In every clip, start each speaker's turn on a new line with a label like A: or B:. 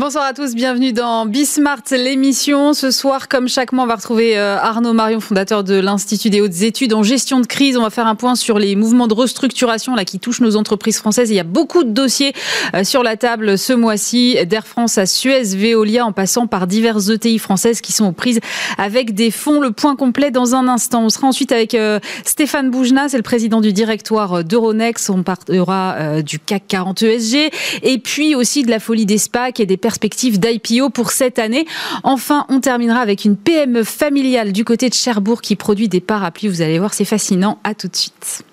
A: Bonsoir à tous, bienvenue dans Bismart, l'émission. Ce soir, comme chaque mois, on va retrouver euh, Arnaud Marion, fondateur de l'Institut des hautes études en gestion de crise. On va faire un point sur les mouvements de restructuration là, qui touchent nos entreprises françaises. Il y a beaucoup de dossiers euh, sur la table ce mois-ci, d'Air France à Suez, Veolia, en passant par diverses ETI françaises qui sont aux prises avec des fonds. Le point complet dans un instant. On sera ensuite avec euh, Stéphane Boujna, c'est le président du directoire d'Euronext. On parlera du CAC 40 ESG et puis aussi de la folie des SPAC et des perspectives d'IPO pour cette année. Enfin, on terminera avec une PME familiale du côté de Cherbourg qui produit des parapluies. Vous allez voir, c'est fascinant. À tout de suite.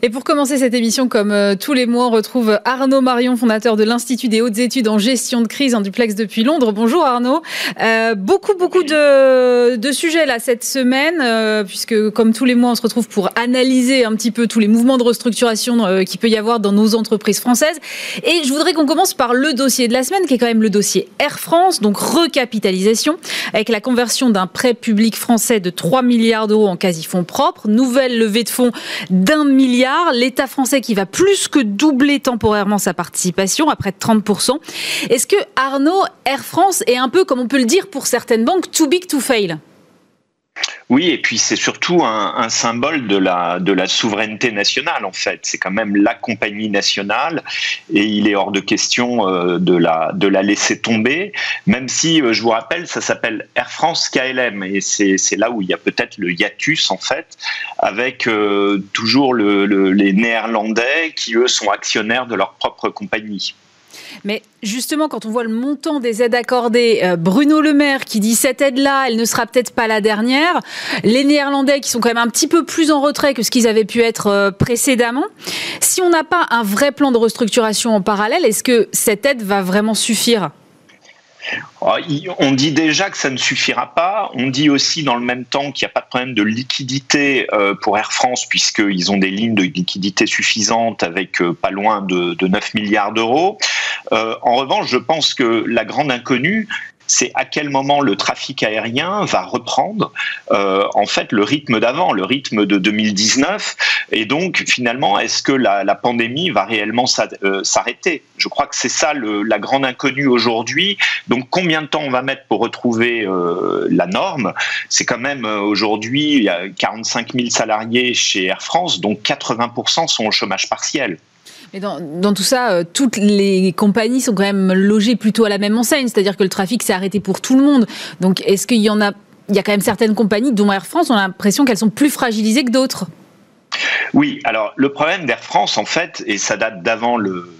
A: Et pour commencer cette émission, comme euh, tous les mois, on retrouve Arnaud Marion, fondateur de l'Institut des hautes études en gestion de crise en duplex depuis Londres. Bonjour Arnaud. Euh, beaucoup, beaucoup de, de, sujets là cette semaine, euh, puisque comme tous les mois, on se retrouve pour analyser un petit peu tous les mouvements de restructuration euh, qu'il peut y avoir dans nos entreprises françaises. Et je voudrais qu'on commence par le dossier de la semaine, qui est quand même le dossier Air France, donc recapitalisation, avec la conversion d'un prêt public français de 3 milliards d'euros en quasi-fonds propres, nouvelle levée de fonds d'un milliard L'État français qui va plus que doubler temporairement sa participation à près de 30%. Est-ce que Arnaud, Air France est un peu, comme on peut le dire pour certaines banques, too big to fail?
B: Oui, et puis c'est surtout un, symbole de la, de la souveraineté nationale, en fait. C'est quand même la compagnie nationale et il est hors de question euh, de, la, de la laisser tomber, même si, euh, je vous rappelle, ça s'appelle Air France KLM et c'est là où il y a peut-être le hiatus, en fait, avec euh, toujours les Néerlandais qui, eux, sont actionnaires de leur propre compagnie.
A: Mais justement, quand on voit le montant des aides accordées, euh, Bruno Le Maire qui dit cette aide-là, elle ne sera peut-être pas la dernière, les Néerlandais qui sont quand même un petit peu plus en retrait que ce qu'ils avaient pu être euh, précédemment. Si on n'a pas un vrai plan de restructuration en parallèle, est-ce que cette aide va vraiment suffire?
B: On dit déjà que ça ne suffira pas. On dit aussi dans le même temps qu'il n'y a pas de problème de liquidité euh, pour Air France puisqu'ils ont des lignes de liquidité suffisantes avec euh, pas loin de, 9 milliards d'euros. Euh, en revanche, je pense que la grande inconnue, c'est à quel moment le trafic aérien va reprendre euh, en fait le rythme d'avant, le rythme de 2019. Et donc finalement, est-ce que la, pandémie va réellement euh, s'arrêter? Je crois que c'est ça la grande inconnue aujourd'hui. Donc combien de temps on va mettre pour retrouver euh, la norme? C'est quand même aujourd'hui, il y a 45 000 salariés chez Air France, donc 80% sont au chômage partiel.
A: Mais dans, tout ça, euh, toutes les compagnies sont quand même logées plutôt à la même enseigne, c'est-à-dire que le trafic s'est arrêté pour tout le monde. Donc est-ce qu'il y en a, il y a quand même certaines compagnies, dont Air France, on a l'impression qu'elles sont plus fragilisées que d'autres?
B: Oui, alors le problème d'Air France, en fait, et ça date d'avant le,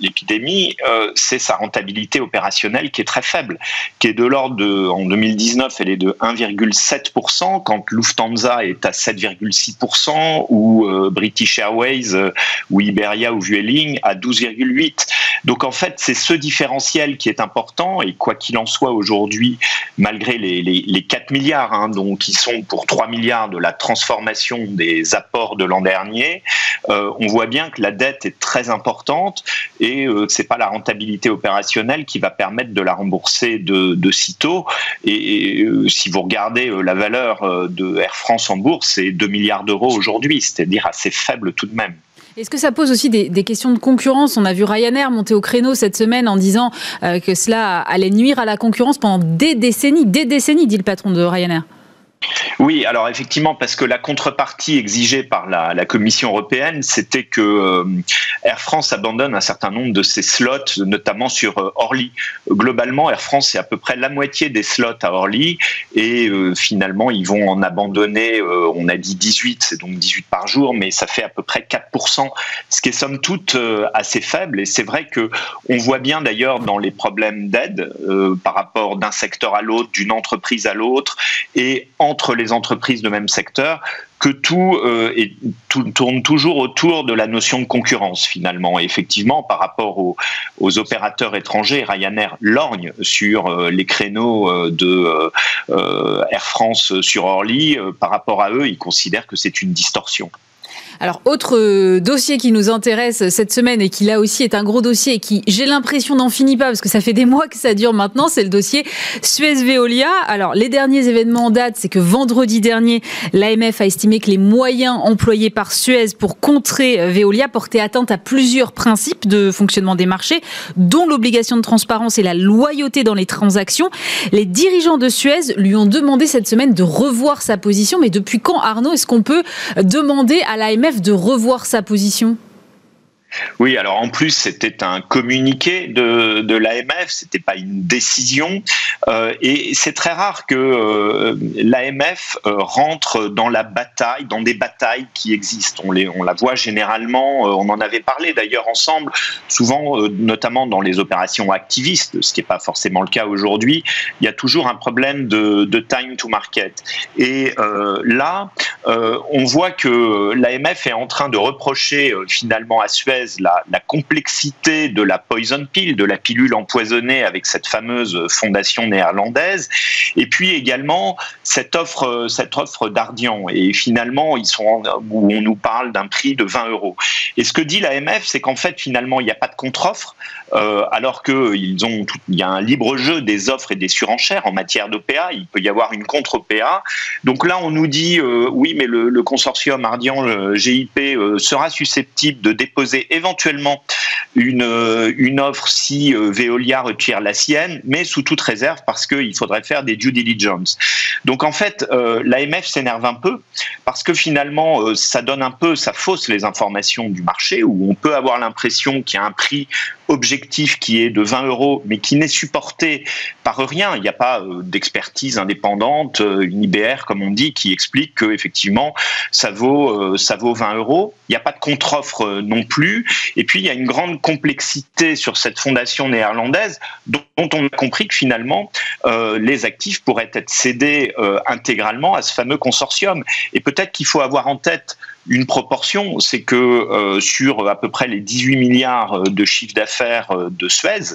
B: l'épidémie, euh, c'est sa rentabilité opérationnelle qui est très faible, qui est de l'ordre de, en 2019, elle est de 1,7%, quand Lufthansa est à 7,6%, ou euh, British Airways, euh, ou Iberia, ou Vueling à 12,8%. Donc en fait, c'est ce différentiel qui est important, et quoi qu'il en soit aujourd'hui, malgré les, les, 4 milliards, hein, qui sont pour 3 milliards de la transformation des apports de l'an dernier, on voit bien que la dette est très importante, et et euh, c'est pas la rentabilité opérationnelle qui va permettre de la rembourser de, de sitôt. Et, euh, si vous regardez euh, la valeur de Air France en bourse, c'est 2 milliards d'euros aujourd'hui, c'est-à-dire assez faible tout de même.
A: Est-ce que ça pose aussi des, questions de concurrence? On a vu Ryanair monter au créneau cette semaine en disant que cela allait nuire à la concurrence pendant des décennies, des décennies, dit le patron de Ryanair.
B: Oui, alors effectivement, parce que la contrepartie exigée par la, Commission européenne, c'était que euh, Air France abandonne un certain nombre de ses slots, notamment sur euh, Orly. Globalement, Air France c'est à peu près la moitié des slots à Orly, et euh, finalement, ils vont en abandonner, on a dit 18, c'est donc 18 par jour, mais ça fait à peu près 4%, ce qui est somme toute assez faible. Et c'est vrai que on voit bien d'ailleurs dans les problèmes d'aide par rapport d'un secteur à l'autre, d'une entreprise à l'autre, et entre les entreprises de même secteur que tout, euh, tourne toujours autour de la notion de concurrence finalement. Et effectivement, par rapport aux, opérateurs étrangers, Ryanair lorgne sur euh, les créneaux euh, de Air France sur Orly. par rapport à eux, ils considèrent que c'est une distorsion.
A: Alors, autre euh, dossier qui nous intéresse cette semaine et qui là aussi est un gros dossier et qui, j'ai l'impression, n'en finit pas parce que ça fait des mois que ça dure maintenant, c'est le dossier Suez-Veolia. Alors, les derniers événements en date, c'est que vendredi dernier, l'AMF a estimé que les moyens employés par Suez pour contrer euh, Veolia portaient atteinte à plusieurs principes de fonctionnement des marchés, dont l'obligation de transparence et la loyauté dans les transactions. Les dirigeants de Suez lui ont demandé cette semaine de revoir sa position. Mais depuis quand, Arnaud, est-ce qu'on peut demander à l'AMF de revoir sa position
B: oui, alors en plus c'était un communiqué de, de l'AMF, c'était pas une décision, euh, et c'est très rare que euh, l'AMF euh, rentre dans la bataille, dans des batailles qui existent. On, les, on la voit généralement, on en avait parlé d'ailleurs ensemble, souvent notamment dans les opérations activistes, ce qui n'est pas forcément le cas aujourd'hui. Il y a toujours un problème de, de time to market, et là on voit que l'AMF est en train de reprocher finalement à Suez la, complexité de la poison pill, de la pilule empoisonnée avec cette fameuse fondation néerlandaise, et puis également cette offre, cette offre d'Ardian. Et finalement, ils sont où on nous parle d'un prix de 20 euros. Et ce que dit l'AMF, c'est qu'en fait, finalement, il n'y a pas de contre-offre, euh, alors qu'il ont, il y a un libre jeu des offres et des surenchères en matière d'OPA. Il peut y avoir une contre-OPA. Donc là, on nous dit, euh, oui, mais le, consortium Ardian euh, GIP sera susceptible de déposer éventuellement une, euh, une offre si euh, Veolia retire la sienne, mais sous toute réserve parce qu'il faudrait faire des due diligence. Donc en fait, euh, l'AMF s'énerve un peu parce que finalement, ça donne un peu, ça fausse les informations du marché où on peut avoir l'impression qu'il y a un prix objectif qui est de 20 euros, mais qui n'est supporté par rien. Il n'y a pas d'expertise indépendante, une IBR comme on dit, qui explique que effectivement ça vaut ça vaut 20 euros. Il n'y a pas de contre-offre non plus. Et puis il y a une grande complexité sur cette fondation néerlandaise dont on a compris que finalement euh, les actifs pourraient être cédés euh, intégralement à ce fameux consortium. Et peut-être qu'il faut avoir en tête une proportion, c'est que euh, sur à peu près les 18 milliards de chiffre d'affaires de Suez,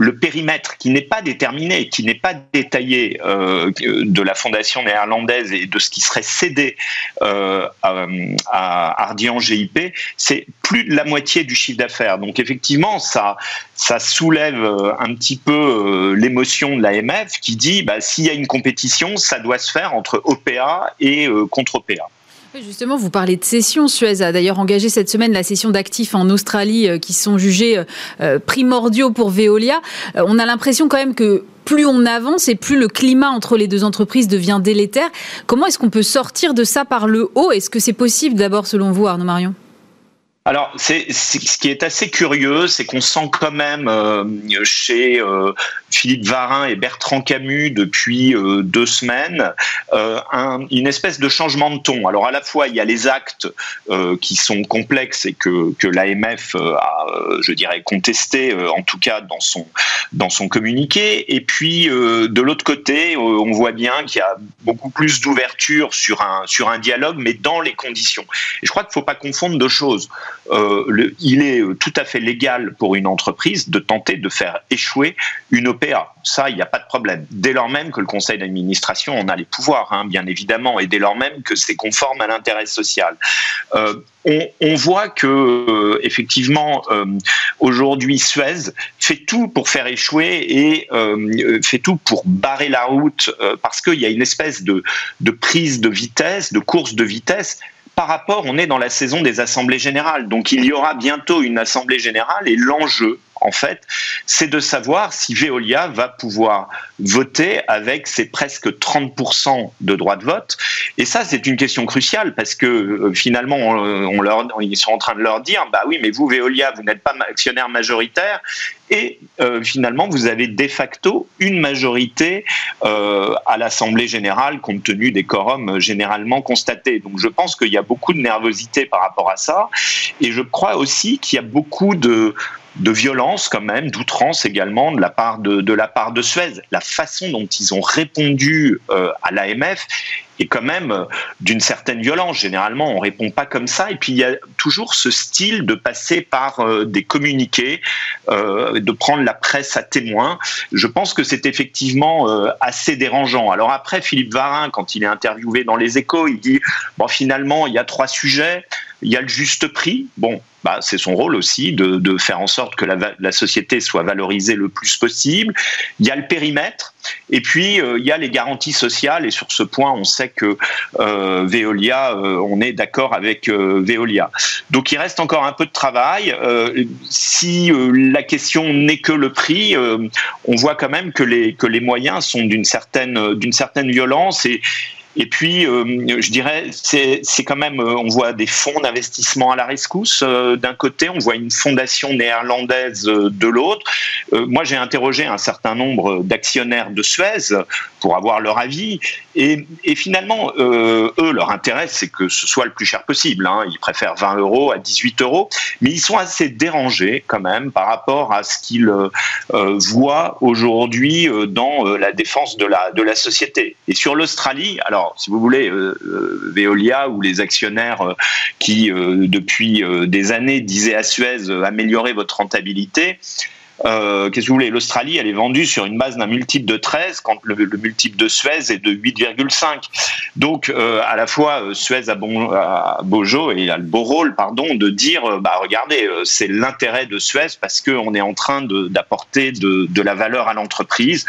B: le périmètre qui n'est pas déterminé, qui n'est pas détaillé euh, de la fondation néerlandaise et de ce qui serait cédé euh, à, à Ardian GIP, c'est plus de la moitié du chiffre d'affaires. Donc effectivement, ça, soulève euh, un petit peu l'émotion de l'AMF qui dit bah, s'il y a une compétition, ça doit se faire entre OPA et contre-OPA.
A: Justement, vous parlez de cession. Suez a d'ailleurs engagé cette semaine la cession d'actifs en Australie euh, qui sont jugés euh, euh, primordiaux pour Veolia. On a l'impression quand même que plus on avance et plus le climat entre les deux entreprises devient délétère. Comment est-ce qu'on peut sortir de ça par le haut? Est-ce que c'est possible d'abord selon vous, Arnaud Marion?
B: Alors, c'est, ce qui est assez curieux, c'est qu'on sent quand même euh, chez euh, Philippe Varin et Bertrand Camus depuis euh, deux semaines une espèce de changement de ton. Alors, à la fois, il y a les actes qui sont complexes et que, que l'AMF a, je dirais, contesté, en tout cas dans son, dans son communiqué. Et puis, de l'autre côté, on voit bien qu'il y a beaucoup plus d'ouverture sur un, sur un dialogue, mais dans les conditions. Et je crois qu'il ne faut pas confondre deux choses. Euh, il est euh, tout à fait légal pour une entreprise de tenter de faire échouer une OPA. Ça, il n'y a pas de problème. Dès lors même que le conseil d'administration en a les pouvoirs, hein, bien évidemment, et dès lors même que c'est conforme à l'intérêt social. Euh, on, voit que effectivement aujourd'hui Suez fait tout pour faire échouer et fait tout pour barrer la route parce qu'il y a une espèce de prise de vitesse, de course de vitesse par rapport, on est dans la saison des assemblées générales. Donc il y aura bientôt une assemblée générale et l'enjeu, en fait, c'est de savoir si Veolia va pouvoir voter avec ses presque 30% de droits de vote. Et ça, c'est une question cruciale parce que euh, finalement, ils sont en train de leur dire, bah oui, mais vous, Veolia, vous n'êtes pas actionnaire majoritaire et euh, finalement, vous avez de facto une majorité euh, à l'Assemblée générale compte tenu des quorums généralement constatés. Donc je pense qu'il y a beaucoup de nervosité par rapport à ça. Et je crois aussi qu'il y a beaucoup de violence quand même, d'outrance également de la part de, la Suez. La façon dont ils ont répondu euh, à l'AMF est quand même euh, d'une certaine violence. Généralement, on répond pas comme ça. Et puis il y a toujours ce style de passer par euh, des communiqués, de prendre la presse à témoin. Je pense que c'est effectivement assez dérangeant. Alors après, Philippe Varin, quand il est interviewé dans Les Échos, il dit bon finalement il y a trois sujets. Il y a le juste prix. Bon, bah, c'est son rôle aussi de, faire en sorte que la, société soit valorisée le plus possible. Il y a le périmètre, et puis euh, il y a les garanties sociales. Et sur ce point, on sait que euh, Veolia, euh, on est d'accord avec Veolia. Donc il reste encore un peu de travail. Si la question n'est que le prix, on voit quand même que les moyens sont d'une certaine certaine violence et et puis, euh, je dirais, c'est quand même, euh, on voit des fonds d'investissement à la rescousse euh, d'un côté, on voit une fondation néerlandaise de l'autre. moi, j'ai interrogé un certain nombre d'actionnaires de Suez pour avoir leur avis. Et, finalement, eux, leur intérêt, c'est que ce soit le plus cher possible. Hein. Ils préfèrent 20 euros à 18 euros. Mais ils sont assez dérangés quand même par rapport à ce qu'ils voient aujourd'hui dans la défense de la société. Et sur l'Australie, alors, si vous voulez, euh, euh, Veolia ou les actionnaires euh, qui, depuis des années, disaient à Suez améliorer votre rentabilité, euh, qu'est-ce que vous voulez? L'Australie, elle est vendue sur une base d'un multiple de 13 quand le, multiple de Suez est de 8,5. Donc, euh, à la fois, euh, Suez a, bon, a et a le beau rôle, pardon, de dire, bah regardez, c'est l'intérêt de Suez parce qu'on est en train d'apporter de, de, la valeur à l'entreprise.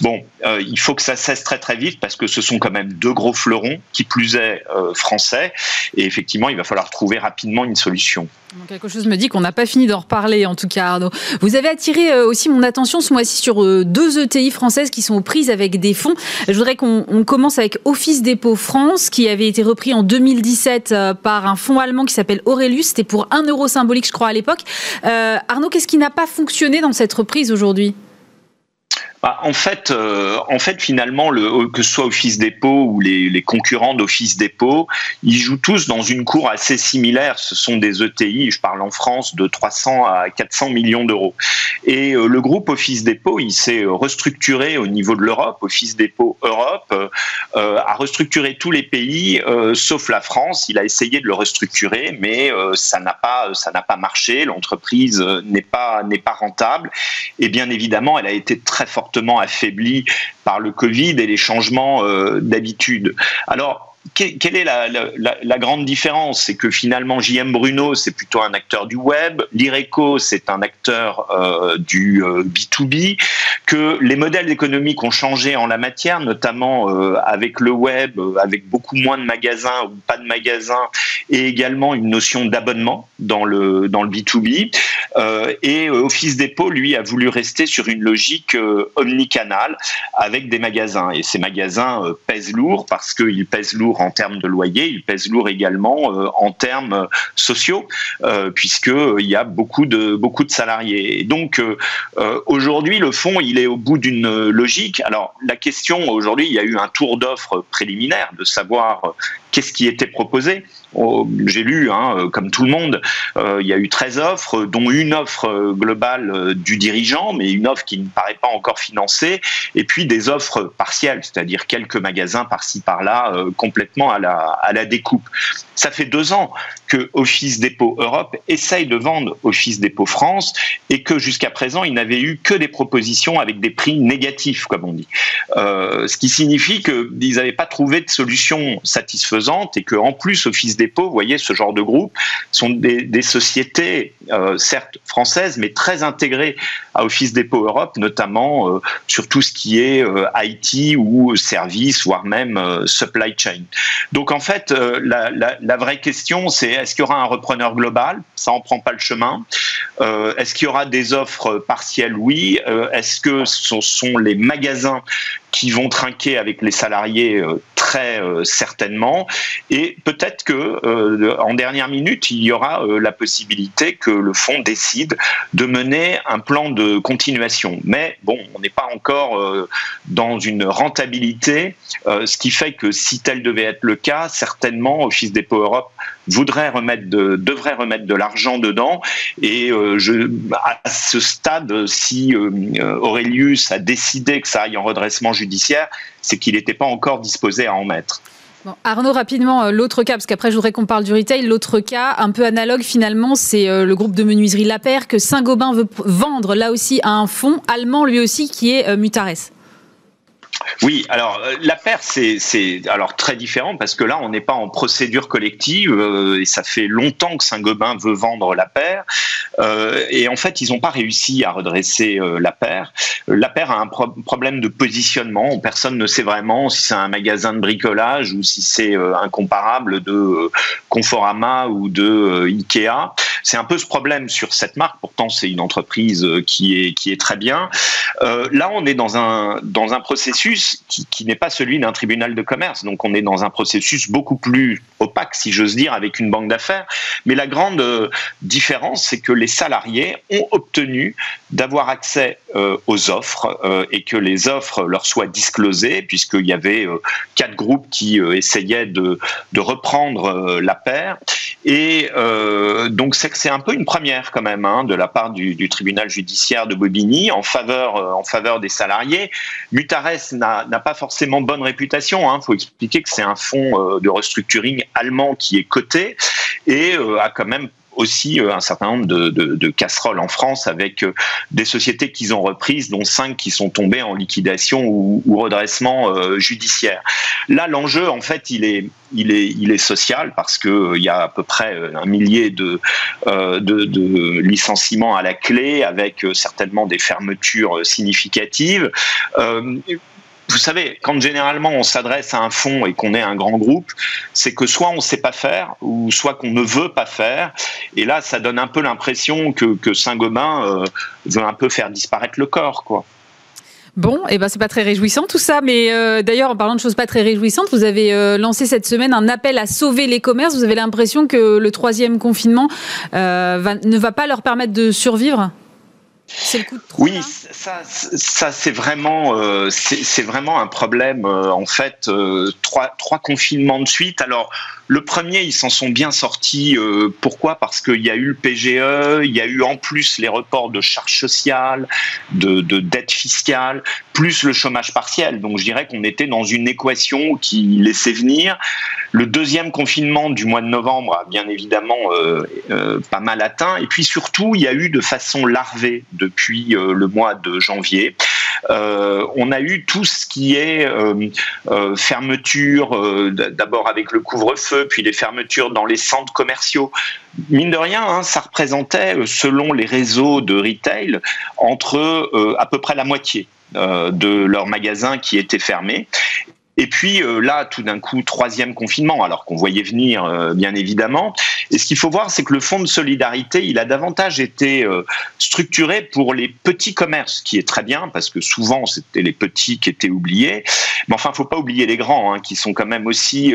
B: Bon, il faut que ça cesse très très vite parce que ce sont quand même deux gros fleurons, qui plus est français, et effectivement, il va falloir trouver rapidement une solution.
A: quelque chose me dit qu'on n'a pas fini d'en reparler, en tout cas, Arnaud. Vous avez attiré euh, aussi mon attention ce mois-ci sur euh, deux ETI françaises qui sont aux prises avec des fonds. Je voudrais qu'on commence avec Office Dépôt France, qui avait été repris en 2017 euh, par un fonds allemand qui s'appelle Aurelius. C'était pour un euro symbolique, je crois, à l'époque. Arnaud, qu'est-ce qui n'a pas fonctionné dans cette reprise aujourd'hui?
B: Bah, en fait, euh, en fait, finalement, le, que ce soit Office Dépôt ou les, concurrents d'Office Dépôt, ils jouent tous dans une cour assez similaire. Ce sont des ETI, je parle en France, de 300 à 400 millions d'euros. Et euh, le groupe Office Dépôt, il s'est restructuré au niveau de l'Europe. Office Dépôt Europe euh, a restructuré tous les pays, sauf la France. Il a essayé de le restructurer, mais ça n'a pas, ça n'a pas marché. L'entreprise n'est pas, n'est pas rentable. Et bien évidemment, elle a été très forte affaibli par le Covid et les changements euh, d'habitude. Alors, quelle est la, grande différence? C'est que finalement, JM Bruno, c'est plutôt un acteur du web, l'IRECO, c'est un acteur euh, du B2B, euh, que les modèles économiques ont changé en la matière, notamment euh, avec le web, avec beaucoup moins de magasins ou pas de magasins, et également une notion d'abonnement dans le, dans le B2B. et Office Depot, lui, a voulu rester sur une logique omnicanal avec des magasins. Et ces magasins pèsent lourd parce qu'ils pèsent lourd en termes de loyer, il pèse lourd également euh, en termes sociaux, euh, puisqu'il y a beaucoup de, beaucoup de salariés. Et donc, euh, aujourd'hui, le fonds, il est au bout d'une logique. Alors, la question, aujourd'hui, il y a eu un tour d'offres préliminaire de savoir qu'est-ce qui était proposé. Oh, j'ai lu, hein, euh, comme tout le monde, euh, il y a eu 13 offres, dont une offre euh, globale du dirigeant, mais une offre qui ne paraît pas encore financée, et puis des offres partielles, c'est-à-dire quelques magasins par-ci par-là, complètement à la, à la découpe. Ça fait deux ans que Office Dépôt Europe essaye de vendre Office Dépôt France et que jusqu'à présent, il n'avait eu que des propositions avec des prix négatifs, comme on dit. ce qui signifie qu'ils n'avaient pas trouvé de solution satisfaisante et qu'en plus, Office Dépôt vous voyez, ce genre de groupe sont des, sociétés, euh, certes françaises, mais très intégrées à Office Depot Europe, notamment euh, sur tout ce qui est euh, IT ou service, voire même supply chain. Donc en fait, la, vraie question, c'est est-ce qu'il y aura un repreneur global? Ça en prend pas le chemin. est-ce qu'il y aura des offres partielles? Oui. est-ce que ce sont les magasins qui vont trinquer avec les salariés? Très certainement. Et peut-être que euh, en dernière minute, il y aura la possibilité que le fonds décide de mener un plan de continuation. Mais bon, on n'est pas encore dans une rentabilité, ce qui fait que si tel devait être le cas, certainement Office Depot Europe voudrait remettre de, devrait remettre de l'argent dedans. Et à ce stade, si Aurelius a décidé que ça aille en redressement judiciaire, c'est qu'il n'était pas encore disposé à en mettre.
A: Arnaud, rapidement, l'autre cas, parce qu'après je voudrais qu'on parle du retail, l'autre cas, un peu analogue finalement, c'est le groupe de menuiserie La que Saint-Gobain veut vendre là aussi à un fonds allemand lui aussi qui est Mutares.
B: Oui, alors euh, la paire, c'est alors très différent parce que là, on n'est pas en procédure collective euh, et ça fait longtemps que Saint-Gobain veut vendre la paire. Euh, et en fait, ils n'ont pas réussi à redresser la paire. La paire a un problème de positionnement. Personne ne sait vraiment si c'est un magasin de bricolage ou si c'est incomparable de Conforama ou de Ikea. C'est un peu ce problème sur cette marque. Pourtant, c'est une entreprise qui est, qui est très bien. là, on est dans un, dans un processus qui, n'est pas celui d'un tribunal de commerce. Donc on est dans un processus beaucoup plus opaque, si j'ose dire, avec une banque d'affaires. Mais la grande euh, différence, c'est que les salariés ont obtenu d'avoir accès euh, aux offres euh, et que les offres leur soient disclosées, puisqu'il y avait quatre groupes qui essayaient de, reprendre la paire. Et donc c'est un peu une première quand même hein, de la part du, du, tribunal judiciaire de Bobigny en faveur, en faveur des salariés. Mutares n'a pas forcément bonne réputation. Il hein. faut expliquer que c'est un fonds euh, de restructuring allemand qui est coté et euh, a quand même aussi euh, un certain nombre de, casseroles en France avec des sociétés qu'ils ont reprises, dont cinq qui sont tombées en liquidation ou, redressement judiciaire. Là, l'enjeu, en fait, il est, il est, il est social parce qu'il y a à peu près un millier de, de, de, licenciements à la clé avec certainement des fermetures significatives vous savez, quand généralement on s'adresse à un fonds et qu'on est un grand groupe, c'est que soit on ne sait pas faire, ou soit qu'on ne veut pas faire. Et là, ça donne un peu l'impression que, Saint-Gobain euh, veut un peu faire disparaître le corps, quoi.
A: Bon, et eh ben c'est pas très réjouissant tout ça, mais euh, d'ailleurs en parlant de choses pas très réjouissantes, vous avez euh, lancé cette semaine un appel à sauver les commerces. Vous avez l'impression que le troisième confinement ne va pas leur permettre de survivre?
B: Oui, ça, ça c'est vraiment, euh, c'est vraiment un problème. Euh, en fait, euh, trois, trois confinements de suite. Alors, le premier, ils s'en sont bien sortis. pourquoi? Parce qu'il y a eu le PGE, il y a eu en plus les reports de charges sociales, de, de dettes fiscales, plus le chômage partiel. Donc, je dirais qu'on était dans une équation qui laissait venir. Le deuxième confinement du mois de novembre a bien évidemment pas mal atteint. Et puis surtout, il y a eu de façon larvée depuis euh, le mois de janvier. Euh, on a eu tout ce qui est euh, fermeture, d'abord avec le couvre-feu, puis les fermetures dans les centres commerciaux. Mine de rien, hein, ça représentait, selon les réseaux de retail, entre à peu près la moitié de leurs magasins qui étaient fermés. Et puis euh, là, tout d'un coup, troisième confinement, alors qu'on voyait venir, euh, bien évidemment. Et ce qu'il faut voir, c'est que le fonds de solidarité, il a davantage été euh, structuré pour les petits commerces, qui est très bien, parce que souvent, c'était les petits qui étaient oubliés. Mais enfin, faut pas oublier les grands, hein, qui sont quand même aussi,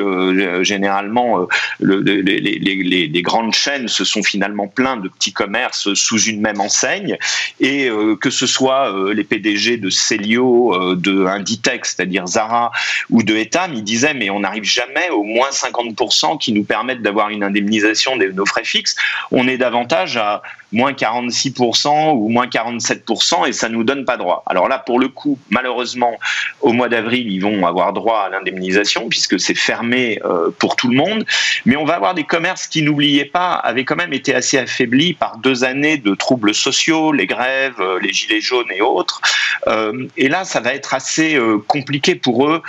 B: généralement, le, les, les, les, grandes chaînes se sont finalement plein de petits commerces sous une même enseigne. Et que ce soit les PDG de Celio, de Inditex, c'est-à-dire Zara, ou de Etam, il disait mais on n'arrive jamais au moins 50% qui nous permettent d'avoir une indemnisation de nos frais fixes. On est davantage à moins 46% ou moins 47% et ça nous donne pas droit. Alors là, pour le coup, malheureusement, au mois d'avril, ils vont avoir droit à l'indemnisation puisque c'est fermé euh, pour tout le monde. Mais on va avoir des commerces qui, n'oubliez pas, avaient quand même été assez affaiblis par deux années de troubles sociaux, les grèves, euh, les gilets jaunes et autres. Euh, et là, ça va être assez compliqué pour eux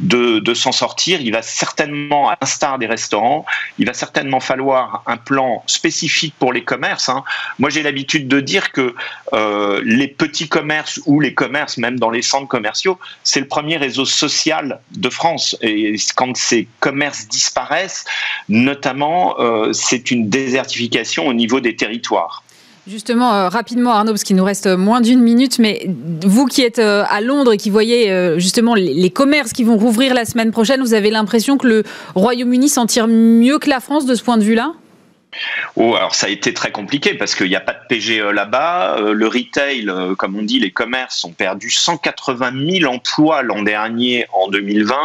B: de, s'en sortir. Il va certainement, à l'instar des restaurants, il va certainement falloir un plan spécifique pour les commerces. Hein. Moi, j'ai l'habitude de dire que euh, les petits commerces ou les commerces, même dans les centres commerciaux, c'est le premier réseau social de France. Et quand ces commerces disparaissent, notamment, euh, c'est une désertification au niveau des territoires.
A: Justement, euh, rapidement, Arnaud, parce qu'il nous reste moins d'une minute, mais vous qui êtes euh, à Londres et qui voyez euh, justement les, commerces qui vont rouvrir la semaine prochaine, vous avez l'impression que le Royaume-Uni s'en tire mieux que la France de ce point de vue-là?
B: Oh, alors ça a été très compliqué parce qu'il n'y a pas de PGE là-bas. Euh, le retail, euh, comme on dit, les commerces ont perdu 180 000 emplois l'an dernier en 2020.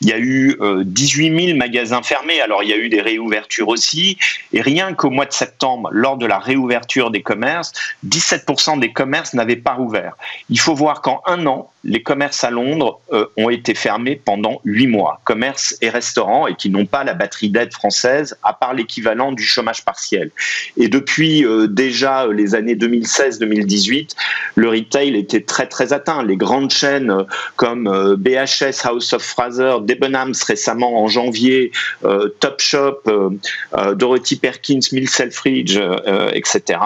B: Il y a eu 18 euh, 000 magasins fermés. Alors il y a eu des réouvertures aussi. Et rien qu'au mois de septembre, lors de la réouverture des commerces, 17% des commerces n'avaient pas ouvert. Il faut voir qu'en un an, les commerces à Londres ont été fermés pendant 8 mois. Commerces et restaurants et qui n'ont pas la batterie d'aide française, à part l'équivalent du chômage partiel. Et depuis euh, déjà les années 2016-2018, le retail était très très atteint. Les grandes chaînes euh, comme euh, BHS, House of Fraser, Debenhams récemment en janvier, Topshop, Dorothy Perkins, Mill Selfridge, etc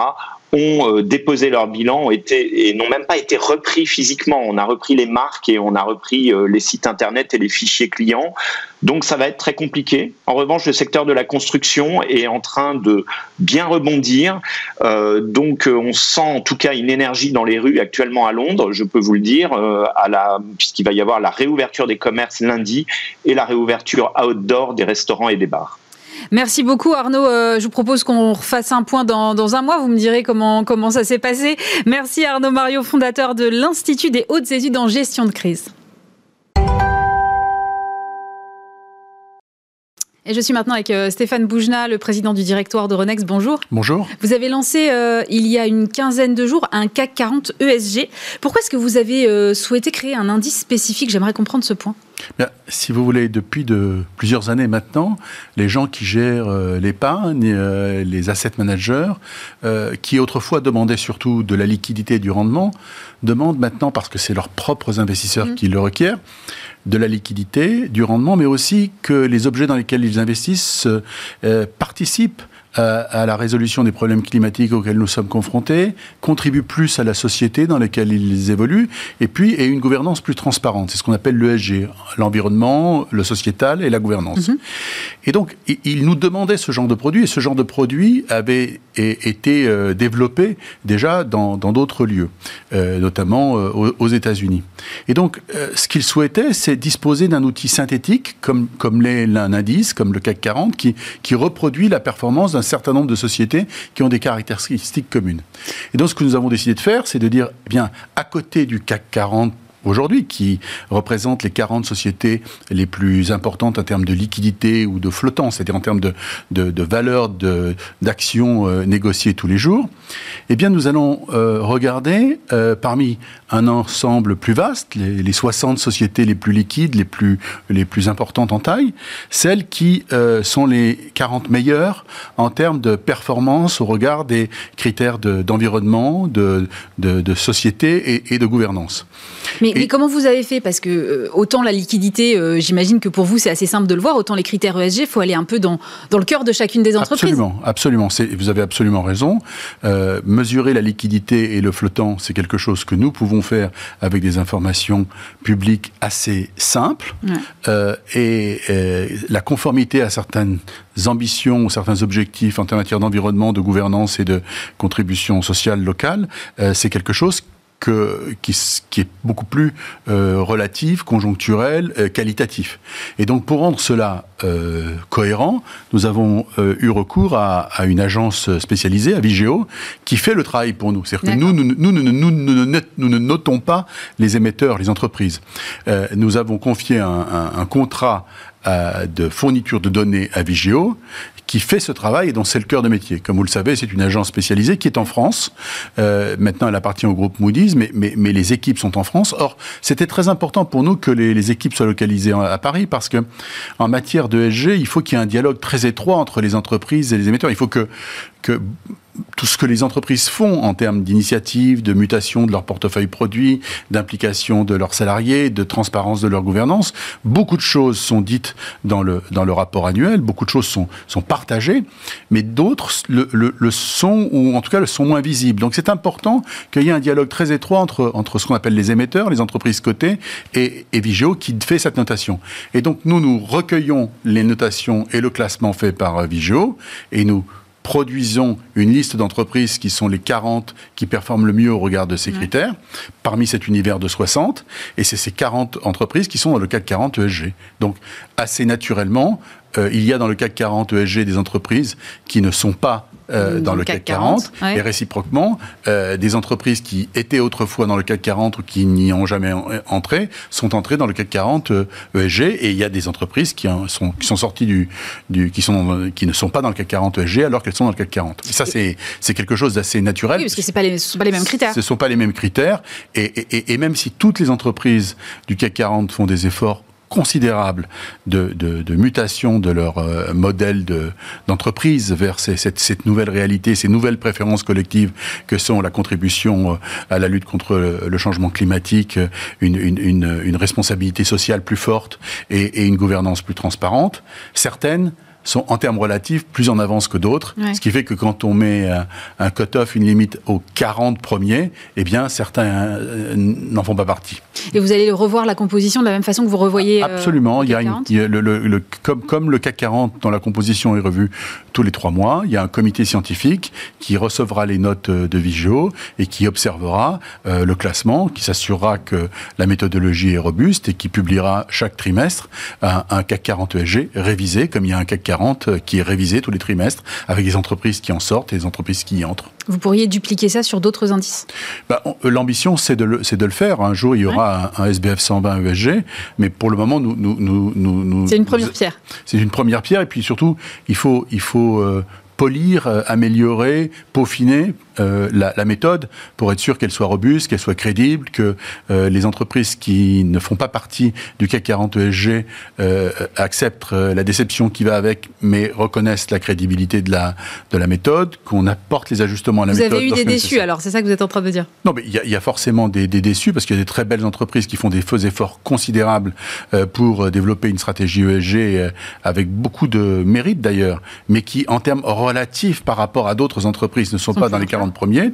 B: ont euh, déposé leur bilan et n'ont même pas été repris physiquement. On a repris les marques et on a repris euh, les sites internet et les fichiers clients. Donc ça va être très compliqué. En revanche, le secteur de la construction est en train de bien rebondir. Euh, donc on sent en tout cas une énergie dans les rues actuellement à Londres, je peux vous le dire, la, puisqu'il va y avoir la réouverture des commerces lundi et la réouverture outdoor des restaurants et des bars.
A: Merci beaucoup Arnaud. Euh, je vous propose qu'on refasse un point dans, un mois. Vous me direz comment, comment ça s'est passé. Merci Arnaud Mario, fondateur de l'Institut des hautes études en gestion de crise. Et je suis maintenant avec euh, Stéphane Boujna, le président du directoire de Renex. Bonjour.
C: Bonjour.
A: Vous avez lancé euh, il y a une quinzaine de jours un CAC 40 ESG. Pourquoi est-ce que vous avez souhaité créer un indice spécifique? J'aimerais comprendre ce point
C: si vous voulez, depuis de plusieurs années maintenant, les gens qui gèrent euh, l'épargne, euh, les asset managers, euh, qui autrefois demandaient surtout de la liquidité et du rendement, demandent maintenant, parce que c'est leurs propres investisseurs mmh. qui le requièrent, de la liquidité, du rendement, mais aussi que les objets dans lesquels ils investissent participent à, la résolution des problèmes climatiques auxquels nous sommes confrontés, contribuent plus à la société dans laquelle ils évoluent, et puis et une gouvernance plus transparente. C'est ce qu'on appelle l'ESG, l'environnement, le sociétal et la gouvernance. Mhm. Et donc, ils nous demandaient ce genre de produit, et ce genre de produit avait été euh, développé déjà dans d'autres lieux, euh, notamment euh, aux, États-Unis. Et donc, ce qu'ils souhaitaient, c'est disposer d'un outil synthétique, comme, comme l'un indice, comme le CAC 40, qui, qui reproduit la performance d'un certain nombre de sociétés qui ont des caractéristiques communes. Et donc ce que nous avons décidé de faire, c'est de dire, eh bien, à côté du CAC 40 aujourd'hui, qui représente les 40 sociétés les plus importantes en termes de liquidité ou de flottant, c'est-à-dire en termes de, de, de valeur d'actions euh, négociées tous les jours, eh bien, nous allons euh, regarder euh, parmi un ensemble plus vaste, les, les, 60 sociétés les plus liquides, les plus, les plus importantes en taille, celles qui sont les 40 meilleures en termes de performance au regard des critères d'environnement, de, de, société et, de gouvernance.
A: Comment vous avez fait? Parce que euh, autant la liquidité, euh, j'imagine que pour vous c'est assez simple de le voir, autant les critères ESG, il faut aller un peu dans, dans le cœur de chacune des entreprises.
C: Absolument, absolument. Vous avez absolument raison. Euh, mesurer la liquidité et le flottant, c'est quelque chose que nous pouvons faire avec des informations publiques assez simples. et la conformité à certaines ambitions ou certains objectifs en matière d'environnement, de gouvernance et de contribution sociale locale, c'est quelque chose que, qui, qui, est beaucoup plus euh, relatif, conjoncturel, euh, qualitatif. Et donc pour rendre cela euh, cohérent, nous avons eu recours à, à, une agence spécialisée, à Vigéo, qui fait le travail pour nous. C'est-à-dire que nous nous, ne notons pas les émetteurs, les entreprises. Nous avons confié un, un, un contrat de fourniture de données à Vigéo qui fait ce travail et dont c'est le cœur de métier. Comme vous le savez, c'est une agence spécialisée qui est en France. Euh, maintenant, elle appartient au groupe Moody's, mais, mais, mais les équipes sont en France. Or, c'était très important pour nous que les, les équipes soient localisées à Paris parce que en matière de SG, il faut qu'il y ait un dialogue très étroit entre les entreprises et les émetteurs. Il faut que, que tout ce que les entreprises font en termes d'initiatives, de mutation de leur portefeuille produit, d'implication de leurs salariés, de transparence de leur gouvernance. Beaucoup de choses sont dites dans le, dans le rapport annuel, beaucoup de choses sont, sont partagées, mais d'autres le, le, sont, ou en tout cas le sont moins visibles. Donc c'est important qu'il y ait un dialogue très étroit entre, entre ce qu'on appelle les émetteurs, les entreprises cotées, et, et qui fait cette notation. Et donc nous, nous recueillons les notations et le classement fait par Vigeo, et nous produisons une liste d'entreprises qui sont les 40 qui performent le mieux au regard de ces critères, parmi cet univers de 60, et c'est ces 40 entreprises qui sont dans le CAC 40 ESG. Donc, assez naturellement, euh, il y a dans le CAC 40 ESG des entreprises qui ne sont pas euh, dans, le CAC, 40, et réciproquement, euh, des entreprises qui étaient autrefois dans le CAC 40 ou qui n'y ont jamais entré sont entrées dans le CAC 40 ESG et il y a des entreprises qui, sont, qui sont sorties du, du qui, sont, qui ne sont pas dans le CAC 40 ESG alors qu'elles sont dans le CAC 40. Et ça, c'est, c'est quelque chose d'assez naturel.
A: Oui, parce que ce ne sont pas les mêmes critères.
C: Ce ne sont pas les mêmes critères et, et, et même si toutes les entreprises du CAC 40 font des efforts considérable de, de, mutation de leur euh, modèle d'entreprise vers cette, cette, nouvelle réalité, ces nouvelles préférences collectives que sont la contribution euh, à la lutte contre le, changement climatique, une, une, une, responsabilité sociale plus forte et, et une gouvernance plus transparente. Certaines sont en termes relatifs plus en avance que d'autres, ce qui fait que quand on met euh, un, cut-off, une limite aux 40 premiers, eh bien certains euh, n'en font pas partie.
A: Et vous allez revoir la composition de la même façon que vous revoyez
C: Absolument, il y a, le, comme, comme, le CAC 40 dont la composition est revue tous les trois mois, il y a un comité scientifique qui recevra les notes de Vigio et qui observera euh, le classement, qui s'assurera que la méthodologie est robuste et qui publiera chaque trimestre un, un CAC 40 ESG révisé, comme il y a un CAC 40 euh, qui est révisé tous les trimestres avec des entreprises qui en sortent et des entreprises qui y entrent.
A: Vous pourriez dupliquer ça sur d'autres indices?
C: Bah, euh, L'ambition, c'est de, le, de le faire. Un jour, il y aura un, SBF 120 ESG, mais pour le moment, nous... nous, nous, nous
A: c'est une première pierre.
C: C'est une première pierre, et puis surtout, il faut, il faut euh, polir, améliorer, peaufiner euh, la, méthode pour être sûr qu'elle soit robuste, qu'elle soit crédible, que euh, les entreprises qui ne font pas partie du CAC 40 ESG euh, acceptent la déception qui va avec, mais reconnaissent la crédibilité de la, de la méthode, qu'on apporte les ajustements à la méthode.
A: Vous avez eu des déçus, alors c'est ça que vous êtes en train de dire?
C: Non, mais il y, a forcément des, déçus parce qu'il y a des très belles entreprises qui font des faux efforts considérables pour développer une stratégie ESG avec beaucoup de mérite d'ailleurs, mais qui, en termes relatifs par rapport à d'autres entreprises, ne sont, pas dans les 40 premier.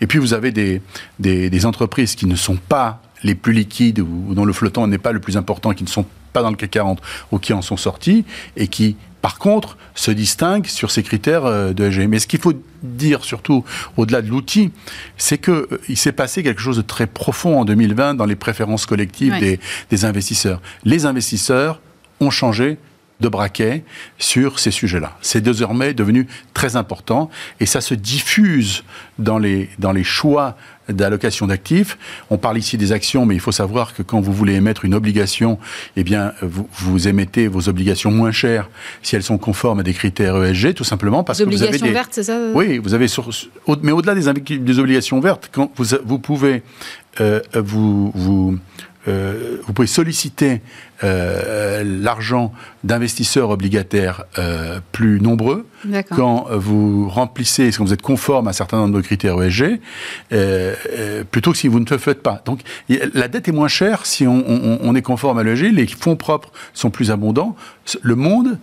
C: Et puis vous avez des, des, entreprises qui ne sont pas les plus liquides ou dont le flottant n'est pas le plus important, qui ne sont pas dans le CAC 40 ou qui en sont sortis et qui, par contre, se distinguent sur ces critères euh, de ESG. Mais ce qu'il faut dire surtout, au-delà de l'outil, c'est qu'il euh, il s'est passé quelque chose de très profond en 2020 dans les préférences collectives des, des investisseurs. Les investisseurs ont changé de braquet sur ces sujets-là. C'est désormais devenu très important et ça se diffuse dans les, dans les choix d'allocation d'actifs. On parle ici des actions, mais il faut savoir que quand vous voulez émettre une obligation, eh bien, vous, vous émettez vos obligations moins chères si elles sont conformes à des critères ESG, tout simplement parce que vous avez des...
A: vertes, c'est ça
C: Oui, vous avez sur... mais au-delà des, des, obligations vertes, quand vous, vous pouvez euh, vous, vous euh, vous pouvez solliciter euh, l'argent d'investisseurs obligataires euh, plus nombreux quand vous remplissez, quand vous êtes conforme à un certain nombre de critères ESG, plutôt que si vous ne le faites pas. Donc la dette est moins chère si on, on est conforme à l'ESG, les fonds propres sont plus abondants. Le monde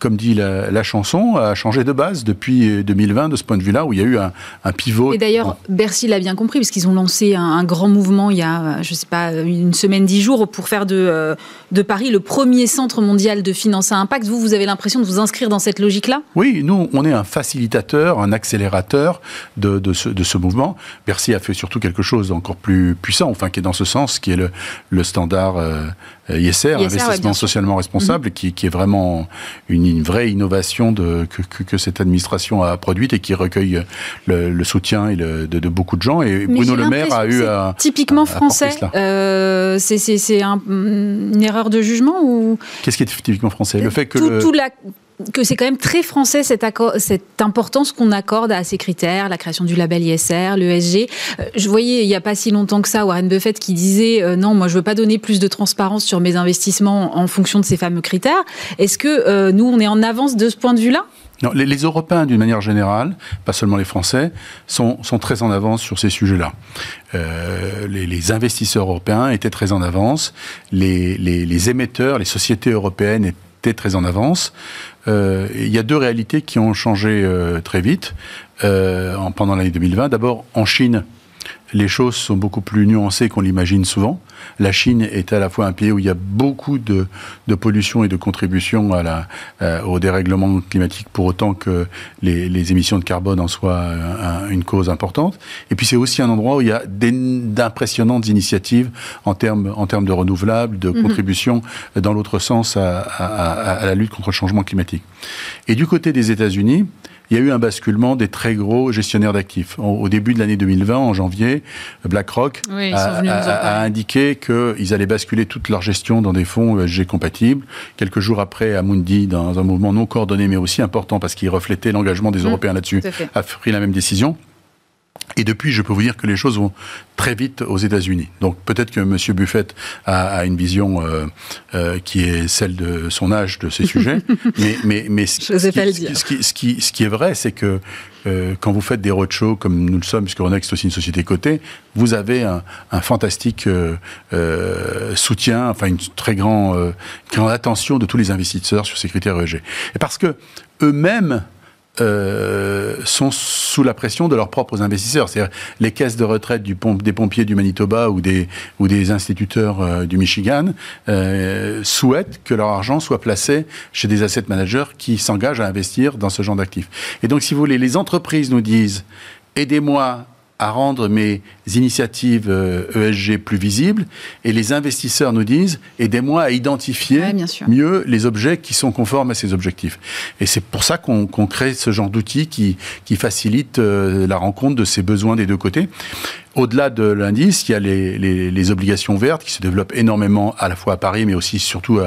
C: comme dit la, chanson, a changé de base depuis 2020 de ce point de vue-là, où il y a eu un, pivot.
A: Et d'ailleurs, Bercy l'a bien compris, parce qu'ils ont lancé un, grand mouvement il y a, je ne sais pas, une semaine, dix jours, pour faire de, euh, de Paris le premier centre mondial de finance à impact. Vous, vous avez l'impression de vous inscrire dans cette logique-là?
C: Oui, nous, on est un facilitateur, un accélérateur de, de, ce, de, ce, mouvement. Bercy a fait surtout quelque chose d'encore plus puissant, enfin, qui est dans ce sens, qui est le, le standard euh, ISR, investissement socialement responsable, mhm. qui, qui, est vraiment une une vraie innovation de, que, que, cette administration a produite et qui recueille le, soutien et de, de, beaucoup de gens. Et Bruno Le Maire a eu
A: à, typiquement français. Euh, c'est un, une erreur de jugement ou
C: Qu'est-ce qui est typiquement français?
A: Le fait que tout, la que c'est quand même très français cette, importance qu'on accorde à ces critères, la création du label ISR, l'ESG. Euh, je voyais il n'y a pas si longtemps que ça Warren Buffett qui disait euh, non, moi je veux pas donner plus de transparence sur mes investissements en fonction de ces fameux critères. Est-ce que euh, nous on est en avance de ce point de vue-là?
C: Non, les, Européens, d'une manière générale, pas seulement les Français, sont, très en avance sur ces sujets-là. les, les, investisseurs européens étaient très en avance, les, les émetteurs, les sociétés européennes étaient très en avance. Euh, il y a deux réalités qui ont changé euh, très vite euh, pendant l'année 2020. D'abord, en Chine, les choses sont beaucoup plus nuancées qu'on l'imagine souvent. La Chine est à la fois un pays où il y a beaucoup de, pollution et de contribution à la, euh, au dérèglement climatique, pour autant que les, émissions de carbone en soient une cause importante. Et puis c'est aussi un endroit où il y a d'impressionnantes initiatives en termes, en termes de renouvelables, de mhm. contribution dans l'autre sens à, à la lutte contre le changement climatique. Et du côté des États-Unis, il y a eu un basculement des très gros gestionnaires d'actifs. Au, début de l'année 2020, en janvier, BlackRock a, indiqué qu'ils allaient basculer toute leur gestion dans des fonds ESG compatibles. Quelques jours après, Amundi, dans un mouvement non coordonné mais aussi important parce qu'il reflétait l'engagement des mmh, Européens là-dessus, a pris la même décision. Et depuis, je peux vous dire que les choses vont très vite aux États-Unis. Donc peut-être que M. Buffett a, une vision euh, euh, qui est celle de son âge de ces sujets, mais, mais, mais ce, qui, ce, qui, ce, qui, est vrai, c'est que euh, quand vous faites des roadshows comme nous le sommes, puisque Ronex est aussi une société cotée, vous avez un, un fantastique soutien, enfin une très grande, grande attention de tous les investisseurs sur ces critères ESG. Et parce que eux-mêmes euh, sont sous la pression de leurs propres investisseurs. C'est-à-dire les caisses de retraite des pompiers du Manitoba ou des, ou des instituteurs euh, du Michigan euh, souhaitent que leur argent soit placé chez des asset managers qui s'engagent à investir dans ce genre d'actifs. Et donc, si vous voulez, les entreprises nous disent aidez-moi à rendre mes initiatives ESG euh, e plus visibles et les investisseurs nous disent aidez-moi à identifier mieux les objets qui sont conformes à ces objectifs. Et c'est pour ça qu'on crée ce genre d'outils qui, qui facilite euh, la rencontre de ces besoins des deux côtés. Au-delà de l'indice, il y a les, obligations vertes qui se développent énormément à la fois à Paris, mais aussi surtout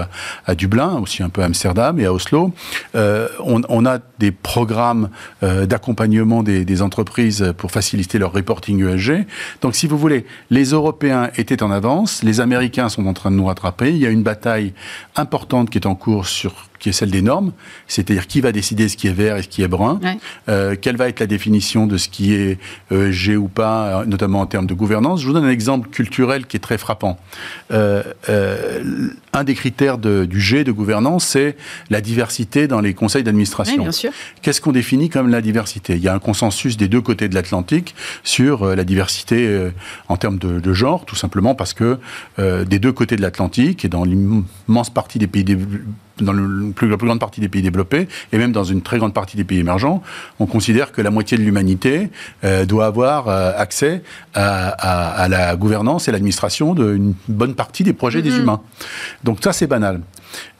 C: à, Dublin, aussi un peu à Amsterdam et à Oslo. Euh, on, on, a des programmes euh, d'accompagnement des, des, entreprises pour faciliter leur reporting ESG. Donc, si vous voulez, les Européens étaient en avance, les Américains sont en train de nous rattraper. Il y a une bataille importante qui est en cours sur qui est celle des normes, c'est-à-dire qui va décider ce qui est vert et ce qui est brun, euh, quelle va être la définition de ce qui est ESG ou pas, notamment en termes de gouvernance. Je vous donne un exemple culturel qui est très frappant. Euh, euh, un des critères du G de gouvernance, c'est la diversité dans les conseils d'administration. Qu'est-ce qu'on définit comme la diversité? Il y a un consensus des deux côtés de l'Atlantique sur la diversité en termes de, de, genre, tout simplement parce que des deux côtés de l'Atlantique et dans l'immense partie des pays dans le, plus, la plus grande partie des pays développés, et même dans une très grande partie des pays émergents, on considère que la moitié de l'humanité euh, doit avoir euh, accès à, à, à, la gouvernance et l'administration d'une bonne partie des projets des mm-hmm. humains. Donc ça, c'est banal.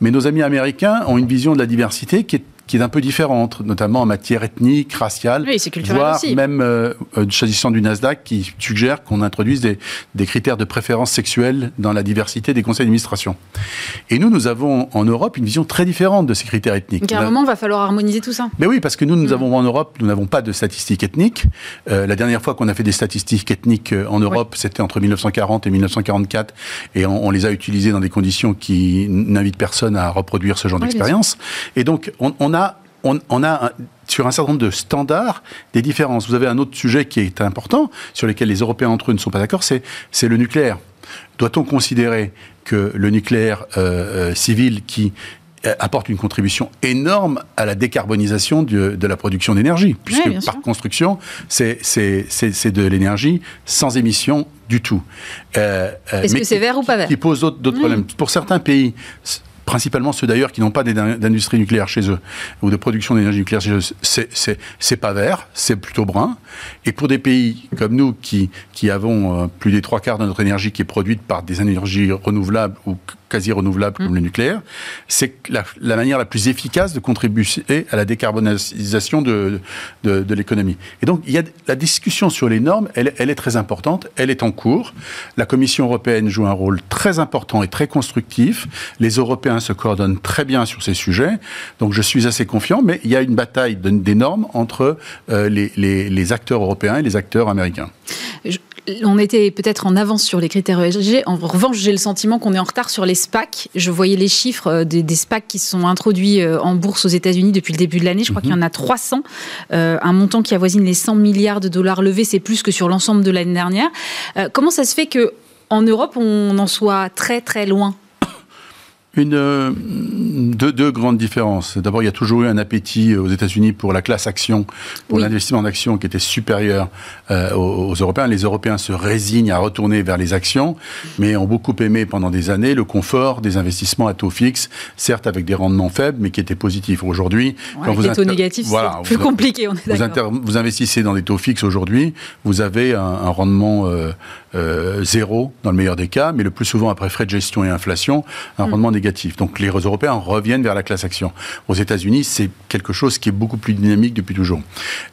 C: Mais nos amis américains ont une vision de la diversité qui est qui est un peu différente, notamment en matière ethnique, raciale,
A: oui,
C: voire
A: aussi.
C: même euh, euh choisissant du Nasdaq qui suggère qu'on introduise des, des, critères de préférence sexuelle dans la diversité des conseils d'administration. Et nous, nous avons en Europe une vision très différente de ces critères ethniques.
A: Donc à un moment, il va falloir harmoniser tout ça.
C: Mais oui, parce que nous, nous mm. avons en Europe, nous n'avons pas de statistiques ethniques. Euh, la dernière fois qu'on a fait des statistiques ethniques euh, en Europe, c'était entre 1940 et 1944, et on, on, les a utilisées dans des conditions qui n'invitent personne à reproduire ce genre d'expérience. Et donc, on, on on, a sur un certain nombre de standards des différences. Vous avez un autre sujet qui est important, sur lequel les Européens entre eux ne sont pas d'accord, c'est le nucléaire. Doit-on considérer que le nucléaire euh, euh, civil qui euh, apporte une contribution énorme à la décarbonisation de, la production d'énergie, puisque par construction, c'est de l'énergie sans émission du tout.
A: Est-ce que c'est vert ou pas vert?
C: Qui pose d'autres problèmes. Pour certains pays, principalement ceux d'ailleurs qui n'ont pas d'industrie nucléaire chez eux ou de production d'énergie nucléaire chez eux, c'est pas vert, c'est plutôt brun. Et pour des pays comme nous qui, qui avons euh, plus des trois quarts de notre énergie qui est produite par des énergies renouvelables ou quasi renouvelables comme mm. le nucléaire, c'est la, la, manière la plus efficace de contribuer à la décarbonisation de, de, de l'économie. Et donc, il y a la discussion sur les normes, elle, elle, est très importante, elle est en cours. La Commission européenne joue un rôle très important et très constructif. Les Européens se coordonnent très bien sur ces sujets. Donc, je suis assez confiant, mais il y a une bataille des normes entre euh, les, les, les acteurs européens et les acteurs américains
A: on était peut-être en avance sur les critères ESG. En revanche, j'ai le sentiment qu'on est en retard sur les SPAC. Je voyais les chiffres euh, des, SPAC qui sont introduits euh, en bourse aux États-Unis depuis le début de l'année. Je crois mhm. qu'il y en a 300. Euh, un montant qui avoisine les 100 milliards de dollars levés, c'est plus que sur l'ensemble de l'année dernière. comment ça se fait que en Europe, on en soit très très loin?
C: Une, euh, deux, deux, grandes différences. D'abord, il y a toujours eu un appétit aux États-Unis pour la classe action, pour l'investissement en actions qui était supérieur euh, aux, Européens. Les Européens se résignent à retourner vers les actions, mais ont beaucoup aimé pendant des années le confort des investissements à taux fixe, certes avec des rendements faibles, mais qui étaient positifs. Aujourd'hui,
A: quand vous taux négatifs, voilà, c'est plus compliqué. On est
C: vous, vous, investissez dans des taux fixes aujourd'hui, vous avez un, un rendement euh, euh, zéro dans le meilleur des cas, mais le plus souvent après frais de gestion et inflation, un mm. rendement négatif. Donc les Européens reviennent vers la classe action. Aux États-Unis, c'est quelque chose qui est beaucoup plus dynamique depuis toujours.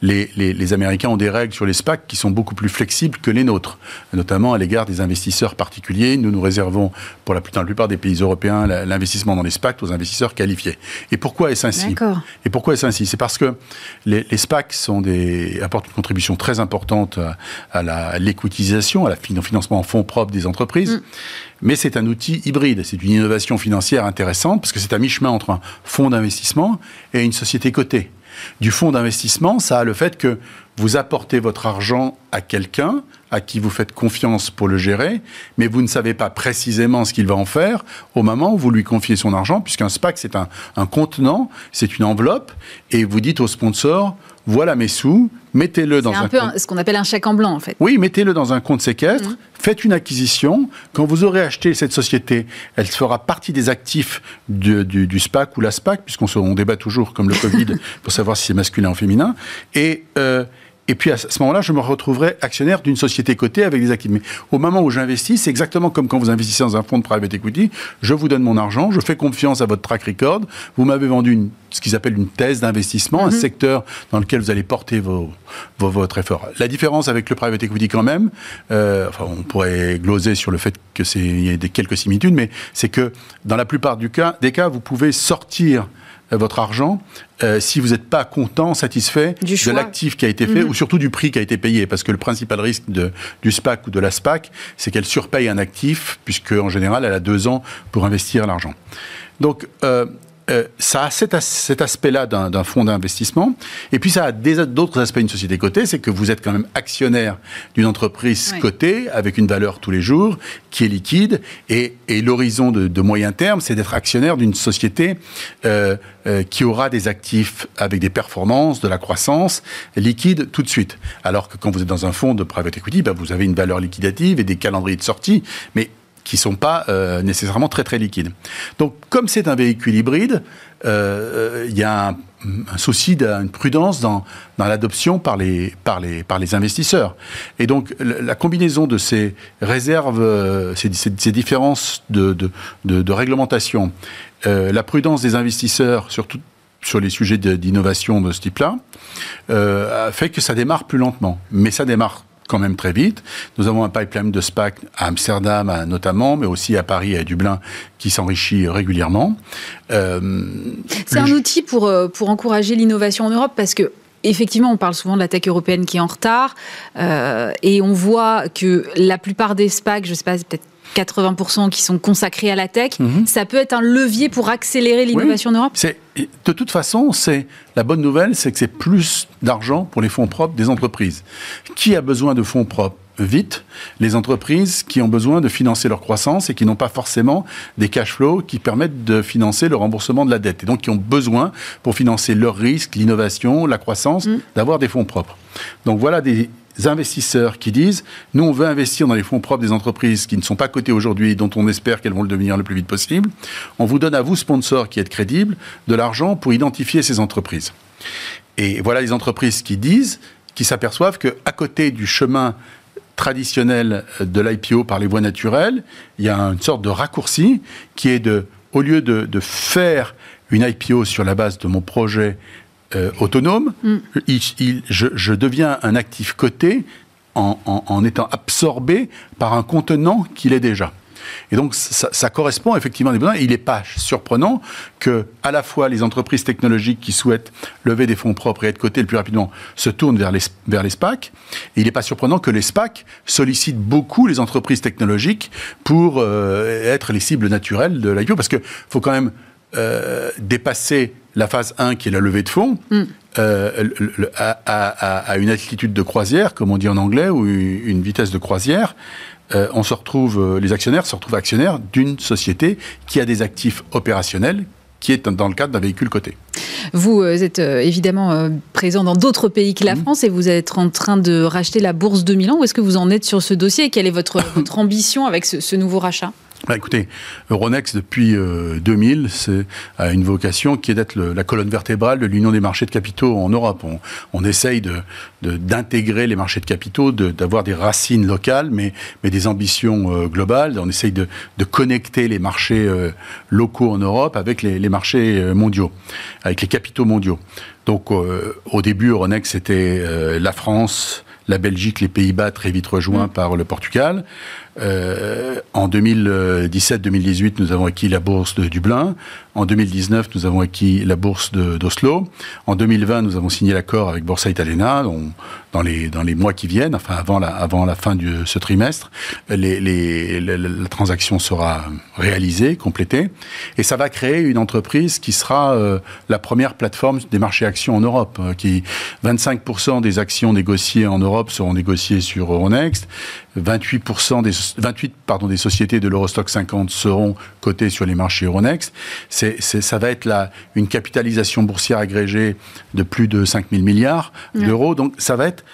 C: Les, les, les, Américains ont des règles sur les SPAC qui sont beaucoup plus flexibles que les nôtres, notamment à l'égard des investisseurs particuliers. Nous nous réservons, pour la, dans la plupart des pays européens, l'investissement dans les SPAC aux investisseurs qualifiés. Et pourquoi est-ce ainsi? Et pourquoi est-ce ainsi? C'est parce que les, les SPAC sont des, apportent une contribution très importante à, à l'équitisation, à la financement en fonds propres des entreprises. Mm. Mais c'est un outil hybride. C'est une innovation financière intéressante parce que c'est à mi-chemin entre un fonds d'investissement et une société cotée. Du fonds d'investissement, ça a le fait que vous apportez votre argent à quelqu'un à qui vous faites confiance pour le gérer, mais vous ne savez pas précisément ce qu'il va en faire au moment où vous lui confiez son argent, puisqu'un SPAC, c'est un, un contenant, c'est une enveloppe, et vous dites au sponsor, voilà mes sous, mettez-le dans un,
A: un peu ce qu'on appelle un chèque en blanc en fait.
C: Oui, mettez-le dans un compte séquestre, mmh. faites une acquisition. Quand vous aurez acheté cette société, elle fera partie des actifs du, SPAC ou la SPAC, puisqu'on débat toujours comme le Covid pour savoir si c'est masculin ou féminin. Et euh, et puis à ce moment-là, je me retrouverai actionnaire d'une société cotée avec des actifs. Mais au moment où j'investis, c'est exactement comme quand vous investissez dans un fonds de private equity. Je vous donne mon argent, je fais confiance à votre track record. Vous m'avez vendu une, ce qu'ils appellent une thèse d'investissement, un mhm. secteur dans lequel vous allez porter vos, votre effort. La différence avec le private equity quand même, euh, enfin, on pourrait gloser sur le fait que c'est il y a des quelques similitudes, mais c'est que dans la plupart du cas, des cas, vous pouvez sortir votre argent euh, si vous n'êtes pas content, satisfait de l'actif qui a été fait, mhm. ou surtout du prix qui a été payé. Parce que le principal risque de, du SPAC ou de la SPAC, c'est qu'elle surpaye un actif, puisque en général, elle a deux ans pour investir l'argent. Donc, euh, euh, ça a cet, aspect-là d'un fonds d'investissement. Et puis ça a d'autres aspects d'une société cotée, c'est que vous êtes quand même actionnaire d'une entreprise cotée avec une valeur tous les jours qui est liquide. Et, l'horizon de, moyen terme, c'est d'être actionnaire d'une société euh, euh, qui aura des actifs avec des performances, de la croissance liquide tout de suite. Alors que quand vous êtes dans un fonds de private equity, ben, vous avez une valeur liquidative et des calendriers de sortie. Mais qui sont pas euh, nécessairement très très liquides. Donc, comme c'est un véhicule hybride, euh, il y a un, souci d'une prudence dans, dans l'adoption par les, par, les, par les investisseurs. Et donc, la, combinaison de ces réserves, euh, ces, ces, différences de, de, de, réglementation, la prudence des investisseurs, surtout sur les sujets d'innovation de, ce type-là, fait que ça démarre plus lentement. Mais ça démarre quand même très vite. Nous avons un pipeline de SPAC à Amsterdam notamment, mais aussi à Paris et à Dublin qui s'enrichit régulièrement.
A: Euh, c'est un outil pour, euh, pour encourager l'innovation en Europe parce que Effectivement, on parle souvent de la tech européenne qui est en retard, euh, et on voit que la plupart des SPAC, je ne sais pas, peut-être 80% qui sont consacrés à la tech, mhm. ça peut être un levier pour accélérer l'innovation en Europe?
C: De toute façon, c'est la bonne nouvelle, c'est que c'est plus d'argent pour les fonds propres des entreprises. Qui a besoin de fonds propres vite? Les entreprises qui ont besoin de financer leur croissance et qui n'ont pas forcément des cash flows qui permettent de financer le remboursement de la dette et donc qui ont besoin pour financer leurs risques, l'innovation, la croissance, mm. d'avoir des fonds propres. Donc voilà des investisseurs qui disent nous on veut investir dans les fonds propres des entreprises qui ne sont pas cotées aujourd'hui dont on espère qu'elles vont le devenir le plus vite possible. On vous donne à vous sponsors qui êtes crédibles de l'argent pour identifier ces entreprises. Et voilà les entreprises qui disent qui s'aperçoivent que à côté du chemin traditionnel de l'IPO par les voies naturelles, il y a une sorte de raccourci qui est de au lieu de, de faire une IPO sur la base de mon projet euh, autonome, mm. je, deviens un actif coté en, étant absorbé par un contenant qu'il est déjà. Et donc, ça, correspond effectivement à des besoins. il n'est pas surprenant que, à la fois, les entreprises technologiques qui souhaitent lever des fonds propres et être cotées le plus rapidement se tournent vers les, vers les SPAC. Et il n'est pas surprenant que les SPAC sollicitent beaucoup les entreprises technologiques pour euh, être les cibles naturelles de l'IPO. Parce qu'il faut quand même euh, dépasser la phase 1, qui est la levée de fonds, mm. euh, à, une altitude de croisière, comme on dit en anglais, ou une vitesse de croisière, on se retrouve, les actionnaires se retrouvent actionnaires d'une société qui a des actifs opérationnels qui est dans le cadre d'un véhicule coté.
A: Vous êtes évidemment présent dans d'autres pays que la mmh. France et vous êtes en train de racheter la bourse de Milan. Où est-ce que vous en êtes sur ce dossier? Et quelle est votre, votre ambition avec ce nouveau rachat?
C: Bah, écoutez, Euronext, depuis 2000, euh, a une vocation qui est d'être la colonne vertébrale de l'union des marchés de capitaux en Europe. On, on essaye d'intégrer de, les marchés de capitaux, d'avoir des racines locales, mais, mais des ambitions euh, globales. On essaye de, connecter les marchés euh, locaux en Europe avec les, les, marchés mondiaux, avec les capitaux mondiaux. Donc, au début, Euronext, c'était la France, la Belgique, les Pays-Bas, très vite rejoints mm. par le Portugal. Euh, en 2017-2018, nous avons acquis la bourse de Dublin. En 2019, nous avons acquis la bourse d'Oslo. En 2020, nous avons signé l'accord avec Borsa Italiana. dans, les, mois qui viennent, enfin avant la, fin de ce trimestre, la, transaction sera réalisée, complétée. Et ça va créer une entreprise qui sera euh, la première plateforme des marchés actions en Europe. Euh, qui 25% des actions négociées en Europe seront négociées sur Euronext. 28%, des, 28 pardon, des sociétés de l'Eurostock 50 seront cotées sur les marchés Euronext. C'est, ça va être la, une capitalisation boursière agrégée de plus de 5 000 milliards d'euros. Donc ça va être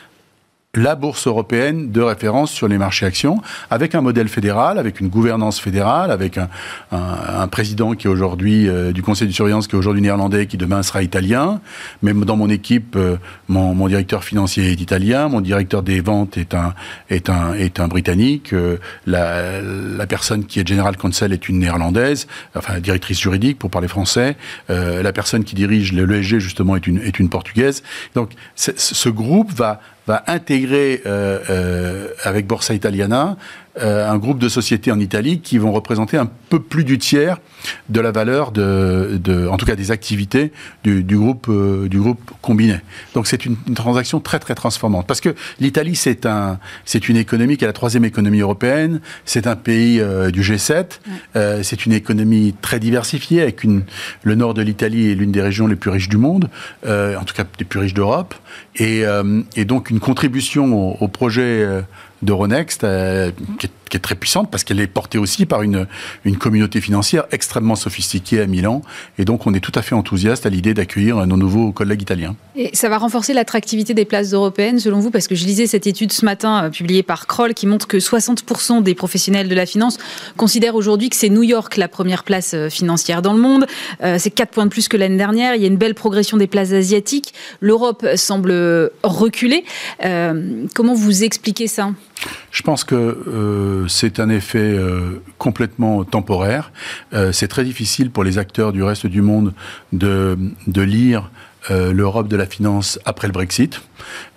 C: la bourse européenne de référence sur les marchés actions, avec un modèle fédéral, avec une gouvernance fédérale, avec un, un, président qui est aujourd'hui euh, du conseil de surveillance qui est aujourd'hui néerlandais, qui demain sera italien. Même dans mon équipe, euh, mon, mon, directeur financier est italien, mon directeur des ventes est un est un est un britannique, euh, la, la, personne qui est general counsel est une néerlandaise, enfin directrice juridique pour parler français. la personne qui dirige l'ESG justement est une est une portugaise. Donc ce groupe va va intégrer euh, euh, avec Borsa Italiana euh, un groupe de sociétés en Italie qui vont représenter un peu plus du tiers de la valeur de, de en tout cas des activités du, du groupe euh, du groupe combiné. Donc c'est une, une, transaction très très transformante. Parce que l'Italie c'est un c'est une économie qui est la troisième économie européenne, c'est un pays euh, du G7, euh, c'est une économie très diversifiée avec une le nord de l'Italie est l'une des régions les plus riches du monde, en tout cas les plus riches d'Europe. Et, et donc une contribution au, au projet d'Euronext, euh, qui, qui, est très puissante parce qu'elle est portée aussi par une, une communauté financière extrêmement sophistiquée à Milan. Et donc, on est tout à fait enthousiaste à l'idée d'accueillir nos nouveaux collègues italiens.
A: Et ça va renforcer l'attractivité des places européennes, selon vous? Parce que je lisais cette étude ce matin, euh, publiée par Kroll, qui montre que 60% des professionnels de la finance considèrent aujourd'hui que c'est New York la première place euh, financière dans le monde. c'est 4 points de plus que l'année dernière. Il y a une belle progression des places asiatiques. L'Europe semble reculer. comment vous expliquez ça?
C: Je pense que euh, c'est un effet euh, complètement temporaire. Euh, c'est très difficile pour les acteurs du reste du monde de, de lire euh, l'Europe de la finance après le Brexit.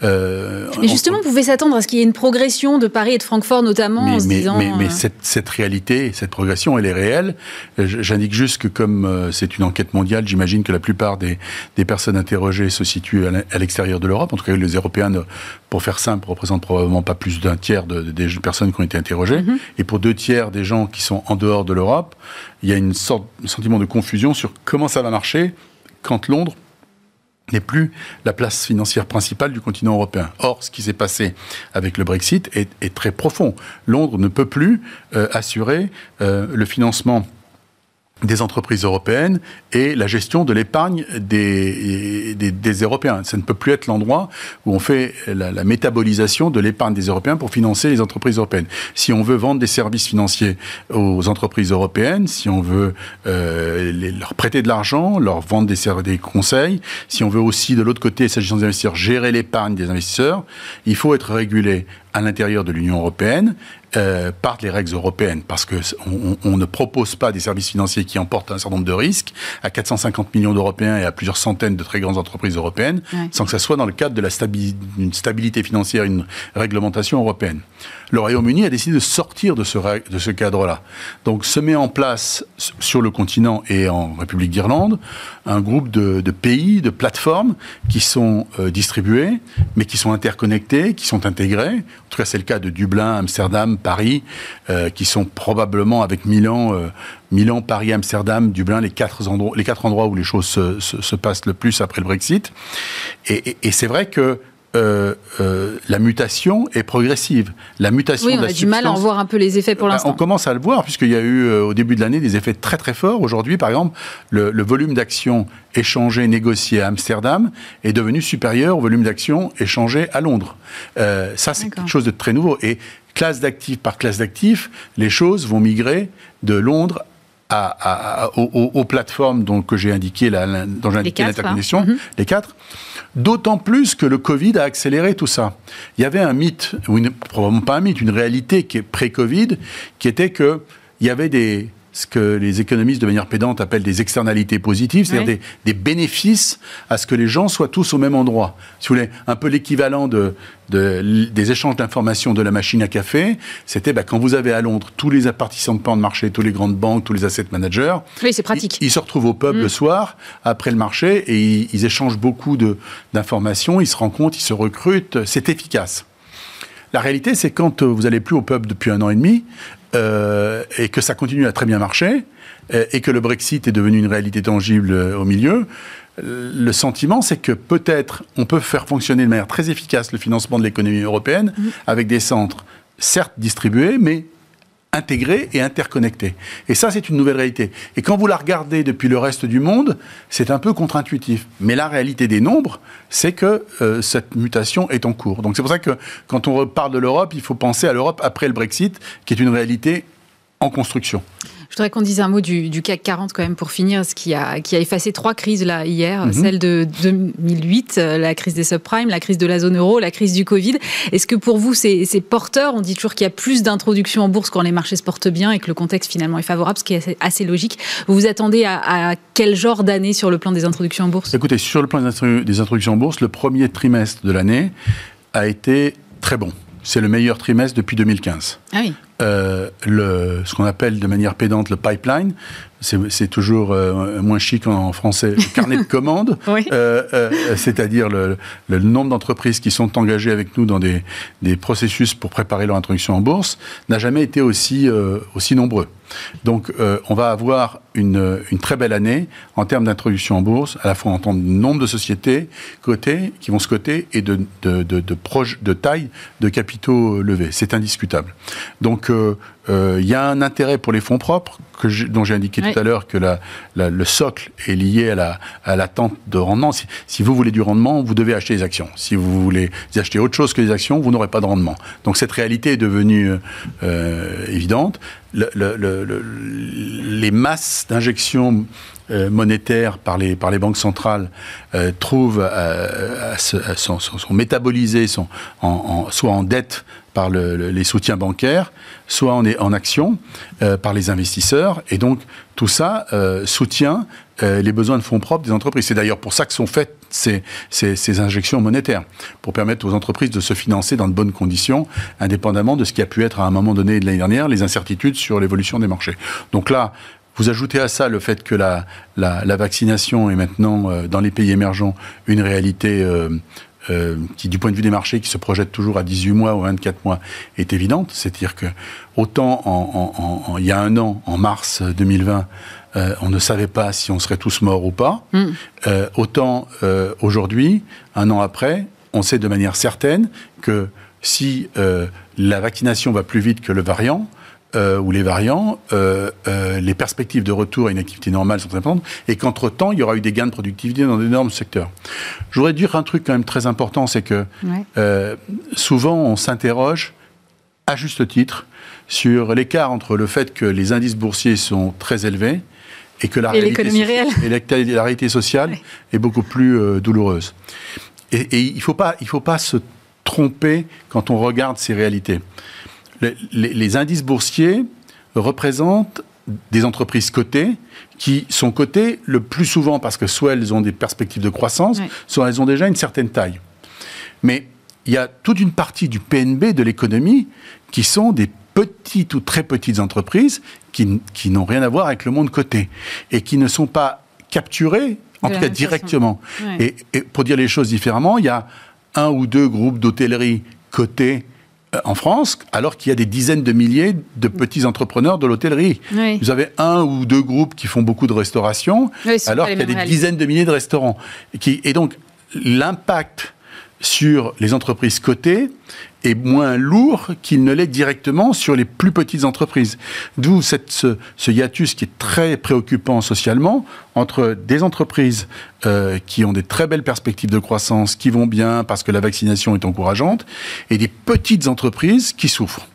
A: Euh, mais justement, on, pouvait s'attendre à ce qu'il y ait une progression de Paris et de Francfort notamment
C: mais,
A: en se
C: mais,
A: disant,
C: mais, mais euh, cette, cette, réalité, cette progression, elle est réelle. J'indique juste que comme c'est une enquête mondiale, j'imagine que la plupart des, des, personnes interrogées se situent à l'extérieur de l'Europe. En tout cas, les Européens, pour faire simple, représentent probablement pas plus d'un tiers de, des personnes qui ont été interrogées. Mm -hmm. Et pour deux tiers des gens qui sont en dehors de l'Europe, il y a une sorte, un sentiment de confusion sur comment ça va marcher quand Londres n'est plus la place financière principale du continent européen. Or, ce qui s'est passé avec le Brexit est, très profond. Londres ne peut plus euh, assurer euh, le financement des entreprises européennes et la gestion de l'épargne des, des, des, Européens. Ça ne peut plus être l'endroit où on fait la, la métabolisation de l'épargne des Européens pour financer les entreprises européennes. Si on veut vendre des services financiers aux entreprises européennes, si on veut euh, leur prêter de l'argent, leur vendre des, des conseils, si on veut aussi, de l'autre côté, s'agissant des investisseurs, gérer l'épargne des investisseurs, il faut être régulé à l'intérieur de l'Union européenne euh, par les règles européennes, parce que on, on, ne propose pas des services financiers qui emportent un certain nombre de risques à 450 millions d'Européens et à plusieurs centaines de très grandes entreprises européennes, ouais. sans que ça soit dans le cadre de la stabilité, une stabilité financière, une réglementation européenne. Le Royaume-Uni a décidé de sortir de ce, cadre-là. Donc se met en place sur le continent et en République d'Irlande un groupe de, pays, de plateformes qui sont euh, distribuées, mais qui sont interconnectées, qui sont intégrées. En tout cas, c'est le cas de Dublin, Amsterdam, Paris, euh, qui sont probablement avec Milan, euh, Milan, Paris, Amsterdam, Dublin, les quatre endroits, les quatre endroits où les choses se, se, se passent le plus après le Brexit. Et c'est vrai que euh, euh, la mutation est progressive. La mutation
A: oui,
C: on
A: a du mal à en voir un peu les effets pour
C: bah,
A: l'instant.
C: On commence à le voir, puisqu'il y a eu au début de l'année des effets très très forts. Aujourd'hui, par exemple, le, volume d'actions échangées, négociées à Amsterdam est devenu supérieur au volume d'actions échangées à Londres. ça, c'est quelque chose de très nouveau. Et classe d'actifs par classe d'actifs, les choses vont migrer de Londres à, aux, plateformes dont, que j'ai indiqué, la, dont j'ai indiqué l'interconnexion, mhm. les quatre. D'autant plus que le Covid a accéléré tout ça. Il y avait un mythe, ou probablement pas un mythe, une réalité qui est pré-Covid, qui était que il y avait des, ce que les économistes de manière pédante appellent des externalités positives, c'est-à-dire des, bénéfices à ce que les gens soient tous au même endroit. Si vous voulez, un peu l'équivalent de, des échanges d'informations de la machine à café, c'était bah, quand vous avez à Londres tous les participants de marché, tous les grandes banques, tous les asset managers.
A: Oui, c'est pratique.
C: Ils, se retrouvent au pub mm. le soir, après le marché, et ils, échangent beaucoup d'informations, ils se rencontrent, ils se recrutent, c'est efficace. La réalité, c'est quand vous n'allez plus au pub depuis un an et demi, euh, et que ça continue à très bien marcher, euh, et que le Brexit est devenu une réalité tangible euh, au milieu, le sentiment, c'est que peut-être on peut faire fonctionner de manière très efficace le financement de l'économie européenne mmh. avec des centres, certes distribués, mais intégrés et interconnectés. Et ça, c'est une nouvelle réalité. Et quand vous la regardez depuis le reste du monde, c'est un peu contre-intuitif. Mais la réalité des nombres, c'est que euh, cette mutation est en cours. Donc c'est pour ça que quand on parle de l'Europe, il faut penser à l'Europe après le Brexit, qui est une réalité en construction.
A: Je voudrais qu'on dise un mot du, CAC 40 quand même pour finir, ce qui a, qui a effacé trois crises là hier, mhm. celle de 2008, euh, la crise des subprimes, la crise de la zone euro, la crise du Covid. Est-ce que pour vous c'est porteur On dit toujours qu'il y a plus d'introductions en bourse quand les marchés se portent bien et que le contexte finalement est favorable, ce qui est assez, logique. Vous vous attendez à, quel genre d'année sur le plan des introductions en bourse?
C: Écoutez, sur le plan des introductions en bourse, le premier trimestre de l'année a été très bon. C'est le meilleur trimestre depuis 2015.
A: Ah oui.
C: Euh, le, ce qu'on appelle de manière pédante le pipeline, c'est toujours euh, moins chic en, français, le carnet de commandes, euh, c'est-à-dire le, le, nombre d'entreprises qui sont engagées avec nous dans des, des processus pour préparer leur introduction en bourse, n'a jamais été aussi, aussi nombreux. Donc on va avoir une, une, très belle année en termes d'introduction en bourse, à la fois en termes de nombre de sociétés cotées, qui vont se coter, et de, de, de, de, de taille de capitaux levés. C'est indiscutable. Donc il euh, y a un intérêt pour les fonds propres, que dont j'ai indiqué tout à l'heure que la, le socle est lié à l'attente la, de rendement. Si, vous voulez du rendement, vous devez acheter des actions. Si vous voulez acheter autre chose que des actions, vous n'aurez pas de rendement. Donc cette réalité est devenue euh, évidente. les masses d'injections euh, monétaires par les, par les banques centrales trouvent, sont, sont, en, soit en dette par les soutiens bancaires, soit en, actions euh, par les investisseurs. Et donc, tout ça euh, soutient euh, les besoins de fonds propres des entreprises. C'est d'ailleurs pour ça que sont faites ces, ces, injections monétaires, pour permettre aux entreprises de se financer dans de bonnes conditions, indépendamment de ce qui a pu être à un moment donné de l'année dernière, les incertitudes sur l'évolution des marchés. Donc là, vous ajoutez à ça le fait que la, la, vaccination est maintenant, dans les pays émergents, une réalité euh, qui, du point de vue des marchés, qui se projette toujours à 18 mois ou 24 mois, est évidente. C'est-à-dire que, autant en, il y a un an, en mars 2020, euh, on ne savait pas si on serait tous morts ou pas, mm. euh, autant aujourd'hui, un an après, on sait de manière certaine que si la vaccination va plus vite que le variant, euh, ou les variants, euh, euh, les perspectives de retour à une activité normale sont importantes, et qu'entre-temps, il y aura eu des gains de productivité dans d'énormes secteurs. Je voudrais dire un truc quand même très important, c'est que souvent on s'interroge, à juste titre, sur l'écart entre le fait que les indices boursiers sont très élevés et que la, réalité,
A: réelle.
C: Et la, réalité sociale est beaucoup plus douloureuse. Et, il ne faut, pas, il faut pas se tromper quand on regarde ces réalités les, indices boursiers représentent des entreprises cotées qui sont cotées le plus souvent parce que soit elles ont des perspectives de croissance, soit elles ont déjà une certaine taille. Mais il y a toute une partie du PNB de l'économie qui sont des petites ou très petites entreprises qui, n'ont rien à voir avec le monde coté et qui ne sont pas capturées, en tout cas directement. Et, et, pour dire les choses différemment, il y a un ou deux groupes d'hôtellerie cotés en France, alors qu'il y a des dizaines de milliers de petits entrepreneurs de l'hôtellerie. Vous avez un ou deux groupes qui font beaucoup de restauration, alors qu'il y a des dizaines de milliers de restaurants. et donc, l'impact sur les entreprises cotées est moins lourd qu'il ne l'est directement sur les plus petites entreprises. D'où cette, ce, hiatus qui est très préoccupant socialement entre des entreprises euh, qui ont des très belles perspectives de croissance, qui vont bien parce que la vaccination est encourageante, et des petites entreprises qui souffrent.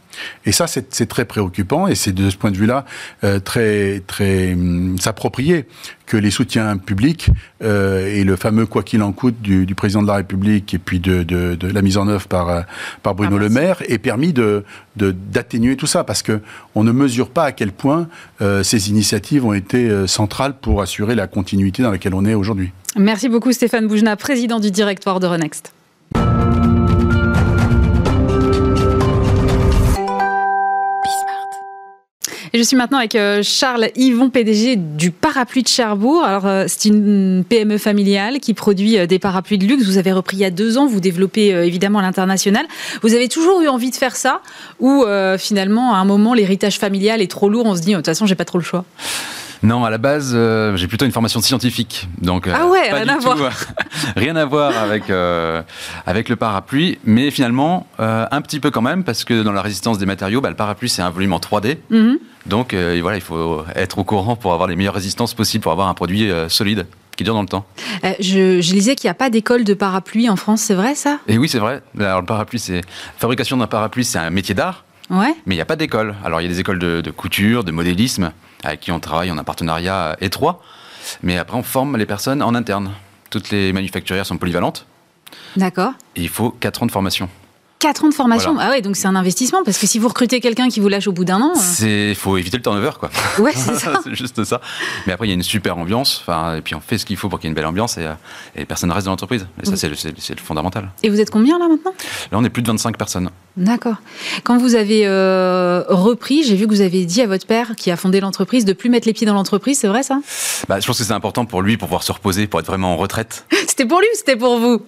C: Et ça, c'est très préoccupant et c'est de ce point de vue-là euh, très, très hum, s'approprier que les soutiens publics euh, et le fameux quoi qu'il en coûte du, du, président de la République et puis de, de, de la mise en œuvre par, euh, par Bruno ah, Le Maire aient permis de d'atténuer tout ça parce que on ne mesure pas à quel point euh, ces initiatives ont été centrales pour assurer la continuité dans laquelle on est aujourd'hui.
A: Merci beaucoup Stéphane Boujna, président du directoire de Renext. Et je suis maintenant avec euh, Charles Yvon, PDG du Parapluie de Cherbourg. Alors, euh, c'est une PME familiale qui produit euh, des parapluies de luxe. Vous avez repris il y a deux ans, vous développez évidemment l'international. Vous avez toujours eu envie de faire ça ou finalement, à un moment, l'héritage familial est trop lourd, on se dit, de toute façon, j'ai pas trop le choix?
B: Non, à la base, j'ai plutôt une formation scientifique. Donc,
A: ah ouais, rien à voir.
B: rien à voir avec, avec le parapluie, mais finalement, un petit peu quand même, parce que dans la résistance des matériaux, bah, le parapluie, c'est un volume en 3D. Donc euh, voilà, il faut être au courant pour avoir les meilleures résistances possibles, pour avoir un produit euh, solide qui dure dans le temps.
A: Euh, je, je, lisais qu'il n'y a pas d'école de parapluie en France, c'est vrai ça?
B: Et oui, c'est vrai. Alors le parapluie, c'est fabrication d'un parapluie, c'est un métier d'art.
A: Ouais.
B: Mais il n'y a pas d'école. Alors il y a des écoles de, de, couture, de modélisme, avec qui on travaille, on a un partenariat étroit. Mais après, on forme les personnes en interne. Toutes les manufacturières sont polyvalentes.
A: D'accord.
B: Et il faut 4 ans de formation.
A: 4 ans de formation. Ah ouais, donc c'est un investissement parce que si vous recrutez quelqu'un qui vous lâche au bout d'un an.
B: Euh, c'est, faut éviter le turnover, quoi.
A: Ouais, c'est ça.
B: c'est juste ça. Mais après, il y a une super ambiance. Enfin, et puis on fait ce qu'il faut pour qu'il y ait une belle ambiance et, euh, et les personnes restent dans l'entreprise. Et ça, c'est le, le, fondamental.
A: Et vous êtes combien là maintenant?
B: Là, on est plus de 25 personnes.
A: D'accord. Quand vous avez euh, repris, j'ai vu que vous avez dit à votre père qui a fondé l'entreprise de plus mettre les pieds dans l'entreprise, c'est vrai ça?
B: Bah, Je pense que c'est important pour lui pour pouvoir se reposer, pour être vraiment en retraite.
A: c'était pour lui ou c'était pour vous?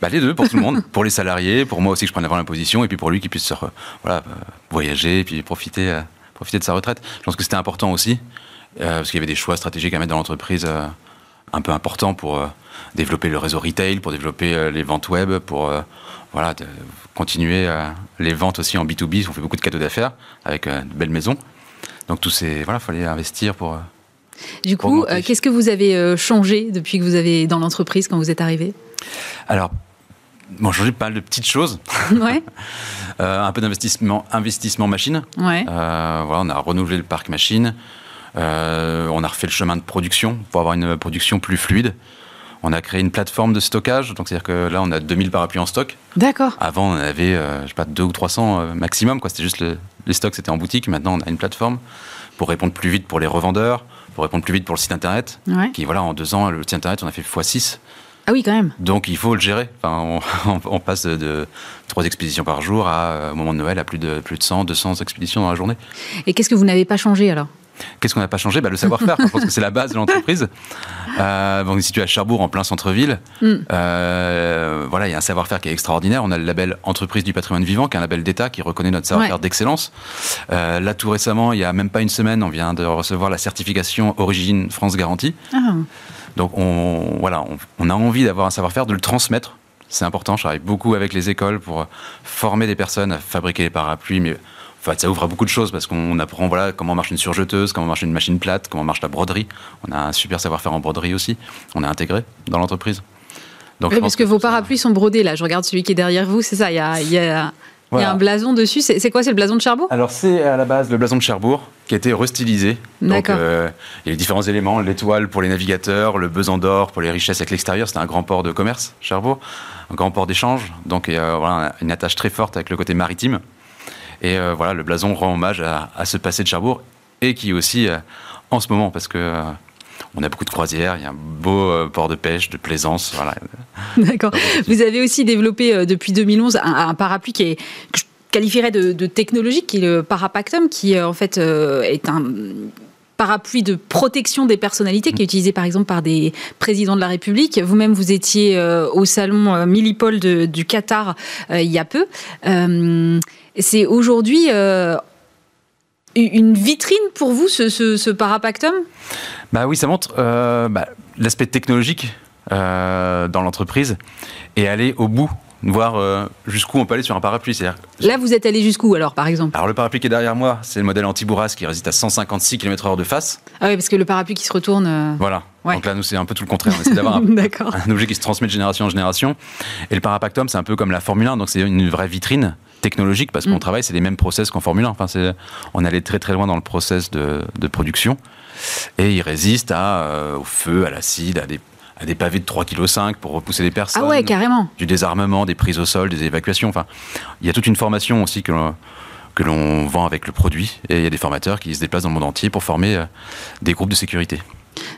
B: Bah, Les deux, pour tout le monde. pour les salariés, pour moi aussi que je prenne avant la position, et puis pour lui qui puisse voilà, euh, voyager et puis profiter, euh, profiter de sa retraite. Je pense que c'était important aussi, parce qu'il y avait des choix stratégiques à mettre dans l'entreprise un peu importants pour développer le réseau retail, pour développer les ventes web, pour voilà, de continuer euh, les ventes aussi en B2B. On fait beaucoup de cadeaux d'affaires avec euh, de belles maisons. Donc tout ces voilà, fallait investir pour. Euh,
A: du coup, qu'est-ce que vous avez changé depuis que vous avez dans l'entreprise quand vous êtes arrivé?
B: Alors, bon, changé pas mal de petites choses.
A: Ouais.
B: un peu d'investissement, investissement machine.
A: Ouais.
B: voilà, on a renouvelé le parc machine. on a refait le chemin de production pour avoir une production plus fluide. On a créé une plateforme de stockage, donc c'est-à-dire que là, on a 2000 parapluies en stock.
A: D'accord.
B: Avant, on avait, euh, je sais pas, 2 ou 300 euh, maximum, quoi. C'était juste les stocks, c'était en boutique. Maintenant, on a une plateforme pour répondre plus vite pour les revendeurs, pour répondre plus vite pour le site internet. Qui, voilà, en deux ans, le site internet, on a fait x6.
A: Ah oui, quand même.
B: Donc il faut le gérer. Enfin, on, passe de, trois expéditions par jour à, euh, au moment de Noël, à plus de, plus de 100, 200 expéditions dans la journée.
A: Et qu'est-ce que vous n'avez pas changé alors?
B: Qu'est-ce qu'on n'a pas changé? Bah, Le savoir-faire, je pense que c'est la base de l'entreprise. Euh, on est situé à Cherbourg, en plein centre-ville. Mm. Euh, voilà, il y a un savoir-faire qui est extraordinaire. On a le label Entreprise du patrimoine vivant, qui est un label d'État qui reconnaît notre savoir-faire d'excellence. Euh, là, tout récemment, il y a même pas une semaine, on vient de recevoir la certification Origine France Garantie. Ah. Donc, on, voilà, on, a envie d'avoir un savoir-faire, de le transmettre. C'est important. Je travaille beaucoup avec les écoles pour former des personnes à fabriquer les parapluies, mais ça ouvre à beaucoup de choses parce qu'on apprend voilà, comment marche une surjeteuse, comment marche une machine plate, comment marche la broderie. On a un super savoir-faire en broderie aussi. On a intégré dans l'entreprise.
A: Donc, oui, parce que, vos parapluies sont brodés là. Je regarde celui qui est derrière vous, c'est ça. Il y a, y a... un blason dessus. C'est quoi C'est le blason de Cherbourg?
B: Alors, c'est à la base le blason de Cherbourg qui a été restylisé. Donc, euh, il y a les différents éléments l'étoile pour les navigateurs, le besan d'or pour les richesses avec l'extérieur. C'est un grand port de commerce, Cherbourg, un grand port d'échange. Donc, il y a voilà, une attache très forte avec le côté maritime. Et euh, voilà, le blason rend hommage à, ce passé de Cherbourg et qui aussi, euh, en ce moment, parce que on a beaucoup de croisières, il y a un beau port de pêche, de plaisance. Voilà.
A: D'accord. Vous avez aussi développé depuis 2011 un, parapluie qui est, que je qualifierais de, technologique, qui est le Parapactum, qui en fait est un parapluie de protection des personnalités qui est utilisé par exemple par des présidents de la République. Vous-même, vous étiez au salon Millipol du Qatar il y a peu. C'est aujourd'hui euh, une vitrine pour vous, ce, parapactum?
B: Bah Oui, ça montre euh, bah, l'aspect technologique euh, dans l'entreprise et aller au bout voir jusqu'où on peut aller sur un parapluie.
A: Là, vous êtes allé jusqu'où alors, par exemple?
B: Alors le parapluie qui est derrière moi, c'est le modèle anti-bourrasque qui résiste à 156 km/h de face.
A: Ah oui, parce que le parapluie qui se retourne.
B: Voilà. Donc là, nous, c'est un peu tout le contraire. On essaie d'avoir un, un, objet qui se transmet de génération en génération. Et le Parapactum, c'est un peu comme la Formule 1, donc c'est une vraie vitrine technologique parce qu'on mm. travaille, c'est les mêmes process qu'en Formule 1. Enfin, on allait très très loin dans le process de, production et il résiste à, euh, au feu, à l'acide, à des, à des pavés de 3,5 kg pour repousser les personnes.
A: Ah ouais, carrément.
B: Du désarmement, des prises au sol, des évacuations. Enfin, il y a toute une formation aussi que que l'on vend avec le produit et il y a des formateurs qui se déplacent dans le monde entier pour former euh, des groupes de sécurité.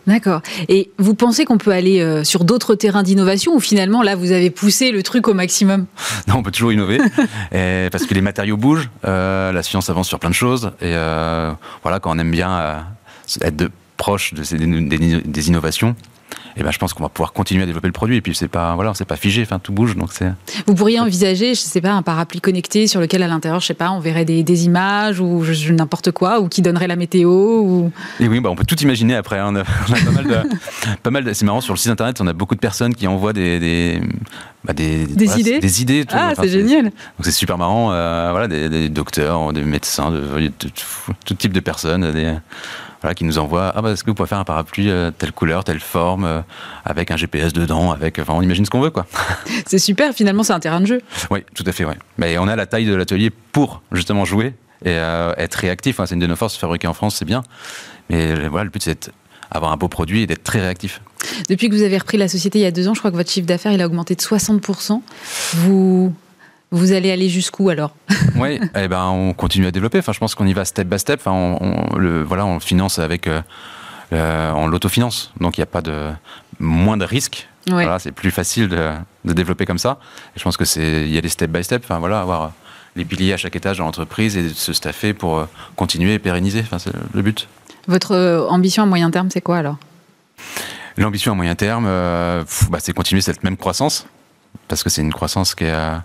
A: D'accord. Et vous pensez qu'on peut aller euh, sur d'autres terrains d'innovation ou finalement là vous avez poussé le truc au maximum?
B: Non, on peut toujours innover parce que les matériaux bougent, euh, la science avance sur plein de choses et euh, voilà quand on aime bien être de, proche de des innovations, et ben, je pense qu'on va pouvoir continuer à développer le produit. Et puis, c'est pas, voilà, c'est pas figé, enfin, tout bouge. Donc c'est...
A: Vous pourriez envisager, je sais pas, un parapluie connecté sur lequel, à l'intérieur, je sais pas, on verrait des, images ou n'importe quoi, ou qui donnerait la météo ou...
B: Et oui, bah, on peut tout imaginer après. Hein. On, a, pas mal de. pas mal c'est marrant, sur le site internet, on a beaucoup de personnes qui envoient des. des
A: bah, des, des idées
B: Des idées.
A: ah, c'est génial. Donc
B: c'est super marrant. Euh, voilà, des, docteurs, des médecins, de, tout type de personnes. Des, qui nous envoie ah bah est-ce que vous pouvez faire un parapluie euh, telle couleur, telle forme, euh, avec un GPS dedans, avec enfin on imagine ce qu'on veut quoi.
A: c'est super, finalement c'est un terrain de jeu.
B: Oui, tout à fait, ouais. Mais on a la taille de l'atelier pour justement jouer et euh, être réactif. c'est une de nos forces, fabriquer en France, c'est bien. Mais voilà, le but c'est d'avoir un beau produit et d'être très réactif.
A: Depuis que vous avez repris la société il y a deux ans, je crois que votre chiffre d'affaires il a augmenté de 60%. Vous vous allez aller jusqu'où alors
B: Oui, eh ben, on continue à développer. Enfin, je pense qu'on y va step by step. Enfin, on, le, voilà, on finance avec. Euh, euh, on l'autofinance. Donc il n'y a pas de. moins de risques. Voilà, c'est plus facile de, développer comme ça. Et je pense c'est y aller step by step. Enfin, voilà, avoir les piliers à chaque étage de l'entreprise et se staffer pour euh, continuer et pérenniser. Enfin, c'est le but.
A: Votre ambition à moyen terme, c'est quoi alors?
B: L'ambition à moyen terme, bah, c'est continuer cette même croissance parce que c'est une croissance qui est euh,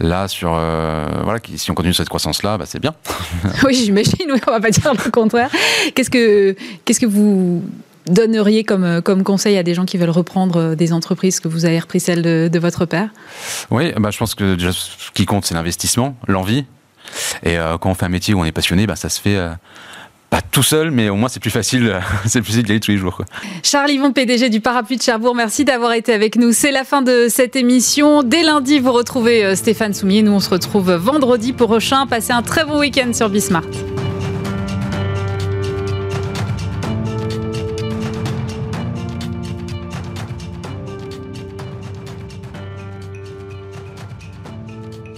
B: là sur euh, voilà qui, si on continue cette croissance là bah, c'est bien.
A: Oui j'imagine oui, on va pas dire le contraire. Qu'est-ce que qu'est-ce que vous donneriez comme, comme conseil à des gens qui veulent reprendre des entreprises que vous avez repris celle de, votre père?
B: Oui, bah, je pense que déjà, ce qui compte, c'est l'investissement, l'envie. Et euh, quand on fait un métier où on est passionné, bah, ça se fait pas tout seul, mais au moins c'est plus facile, c'est d'y aller tous les jours.
A: Charles Yvon, PDG du Parapluie de Cherbourg, merci d'avoir été avec nous. C'est la fin de cette émission. Dès lundi, vous retrouvez euh, Stéphane Soumier. Nous, on se retrouve vendredi prochain. Passez un très bon week-end sur Bismart.